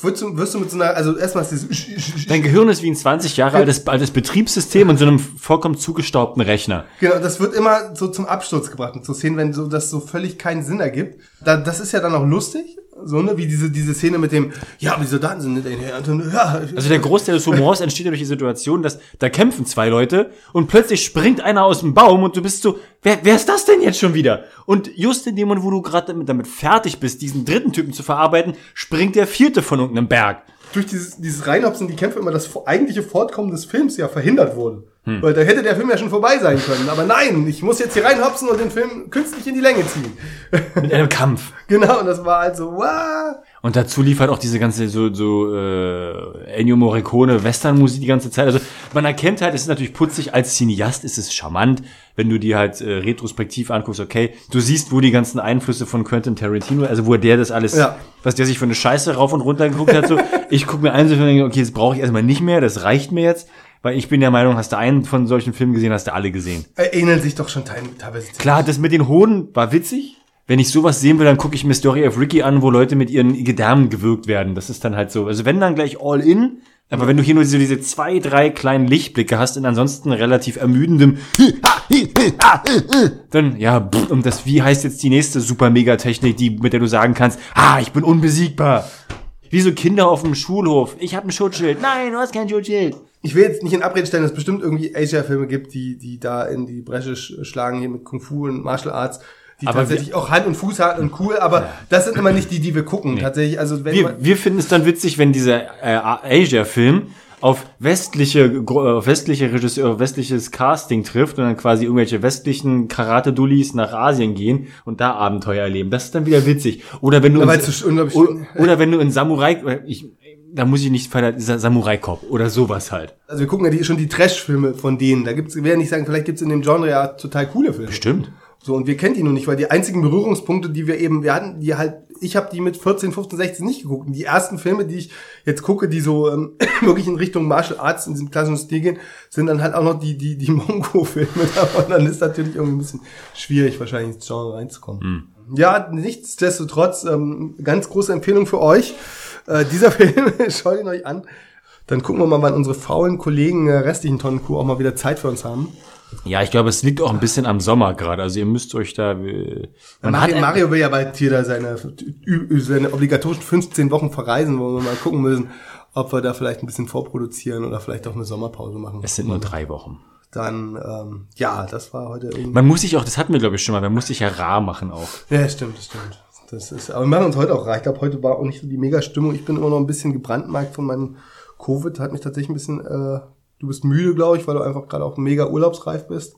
wirst du, wirst du mit so einer, also erstmal ist dieses, Dein Gehirn ist wie ein 20 Jahre altes, altes Betriebssystem und so einem vollkommen zugestaubten Rechner. Genau, das wird immer so zum Absturz gebracht mit so Szenen, wenn so das so völlig keinen Sinn ergibt. Da, das ist ja dann auch lustig So, ne, wie diese, diese Szene mit dem, ja, aber die Soldaten sind nicht und, Ja, Also der Großteil des Humors entsteht ja durch die Situation, dass da kämpfen zwei Leute und plötzlich springt einer aus dem Baum und du bist so, wer, wer ist das denn jetzt schon wieder? Und just in dem Moment, wo du gerade damit, damit fertig bist, diesen dritten Typen zu verarbeiten, springt der vierte von irgendeinem Berg. durch dieses, dieses Reinhopsen in die Kämpfe immer das eigentliche Fortkommen des Films ja verhindert wurde. Weil da hätte der Film ja schon vorbei sein können. Aber nein, ich muss jetzt hier reinhopsen und den Film künstlich in die Länge ziehen. Mit einem Kampf. genau, und das war halt so, wow. Und dazu lief halt auch diese ganze so, so äh, Ennio Morricone Westernmusik die ganze Zeit. Also man erkennt halt, es ist natürlich putzig, als Cineast ist es charmant, wenn du dir halt äh, retrospektiv anguckst, okay, du siehst, wo die ganzen Einflüsse von Quentin Tarantino, also wo der das alles, Ja. was der sich für eine Scheiße rauf und runter geguckt hat, so, ich gucke mir eins und denke, okay, das brauche ich erstmal nicht mehr, das reicht mir jetzt, weil ich bin der Meinung, hast du einen von solchen Filmen gesehen, hast du alle gesehen. Ähneln sich doch schon teil- teilweise. Klar, das mit den Hoden war witzig. Wenn ich sowas sehen will, dann gucke ich mir Story of Ricky an, wo Leute mit ihren Gedärmen gewürgt werden. Das ist dann halt so. Also wenn dann gleich all in, aber wenn du hier nur diese, diese zwei, drei kleinen Lichtblicke hast in ansonsten relativ ermüdendem, dann ja, und das, wie heißt jetzt die nächste super mega Technik, die, mit der du sagen kannst, ah, ich bin unbesiegbar. Wie so Kinder auf dem Schulhof. Ich habe ein Schutzschild. Nein, du hast kein Schutzschild. Ich will jetzt nicht in Abrede stellen, dass es bestimmt irgendwie Asia-Filme gibt, die, die da in die Bresche sch- schlagen, hier mit Kung Fu und Martial Arts, die Aber tatsächlich auch Hand und Fuß haben und cool, aber das sind immer nicht die, die wir gucken. Tatsächlich, also wenn Wir, wir finden es dann witzig, wenn dieser äh, Asia-Film auf westliche, auf westliche Regisseur, auf westliches Casting trifft und dann quasi irgendwelche westlichen Karate-Dullis nach Asien gehen und da Abenteuer erleben. Das ist dann wieder witzig. Oder wenn du, in, es ist unglaublich o- schön. oder wenn du in Samurai, ich, da muss ich nicht dieser Samurai-Cop oder sowas halt. also wir gucken ja die, schon die Trash-Filme von denen. Da gibt's, wir werden nicht sagen, vielleicht gibt's in dem Genre ja total coole Filme. Stimmt. So, und wir kennen die noch nicht, weil die einzigen Berührungspunkte, die wir eben, wir hatten, die halt, ich habe die mit 14, 15, 16 nicht geguckt. Und die ersten Filme, die ich jetzt gucke, die so ähm, wirklich in Richtung Martial Arts in diesem klassischen Stil gehen, sind dann halt auch noch die, die, die Mongo-Filme. Und dann ist natürlich irgendwie ein bisschen schwierig, wahrscheinlich ins Genre reinzukommen. Ja, nichtsdestotrotz, ähm, ganz große Empfehlung für euch. Äh, dieser Film, schaut ihn euch an. Dann gucken wir mal, wann unsere faulen Kollegen äh, restlichen Tonnenkuh auch mal wieder Zeit für uns haben. Ja, ich glaube, es liegt auch ein bisschen am Sommer gerade. Also ihr müsst euch da. Äh, man Mario, hat Mario will ja bald hier da seine, seine obligatorischen 15 Wochen verreisen, wo wir mal gucken müssen, ob wir da vielleicht ein bisschen vorproduzieren oder vielleicht auch eine Sommerpause machen. es sind nur drei Wochen. Dann, ähm, ja, das war heute irgendwie. Man muss sich auch, das hatten wir glaube ich schon mal, man muss sich ja rar machen auch. Ja, stimmt, das stimmt. Das ist, aber wir machen uns heute auch rar. Ich glaube, heute war auch nicht so die Mega-Stimmung. Ich bin immer noch ein bisschen gebrandmarkt von meinem Covid. Hat mich tatsächlich ein bisschen, äh, du bist müde, glaube ich, weil du einfach gerade auch mega urlaubsreif bist.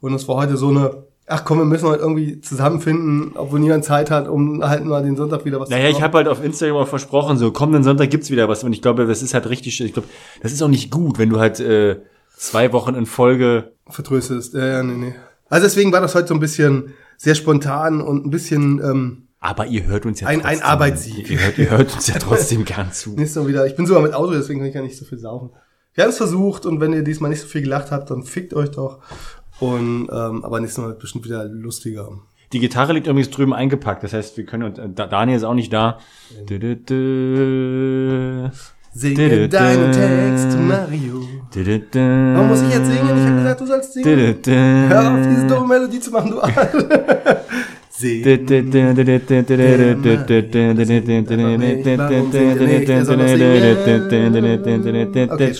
Und es war heute so eine, ach komm, wir müssen heute irgendwie zusammenfinden, obwohl niemand Zeit hat, um halt mal den Sonntag wieder was Naja, ich machen. habe halt auf Instagram auch versprochen, so kommenden Sonntag gibt's wieder was. Und ich glaube, das ist halt richtig, ich glaube, das ist auch nicht gut, wenn du halt äh, zwei Wochen in Folge. vertröstest. Ja, ja, nee, nee. Also deswegen war das heute so ein bisschen sehr spontan und ein bisschen ähm, Aber ihr hört uns ja Ein- trotzdem. ein Arbeitssieg. Ihr hört, ihr hört uns ja trotzdem gern zu. nicht so wieder. Ich bin sogar mit Auto, deswegen kann ich ja nicht so viel saufen. Wir haben es versucht und wenn ihr diesmal nicht so viel gelacht habt, dann fickt euch doch. Und ähm, aber nächstes Mal wird bestimmt wieder lustiger. Die Gitarre liegt übrigens drüben eingepackt. Das heißt, wir können uns, äh, Da- Daniel ist auch nicht da. Dü, dü, dü. Singe deinen. Text, Mario. Warum muss ich jetzt singen? Ich habe gesagt, du sollst singen. Hör auf, diese dumme Melodie zu machen, du Arsch. Okay,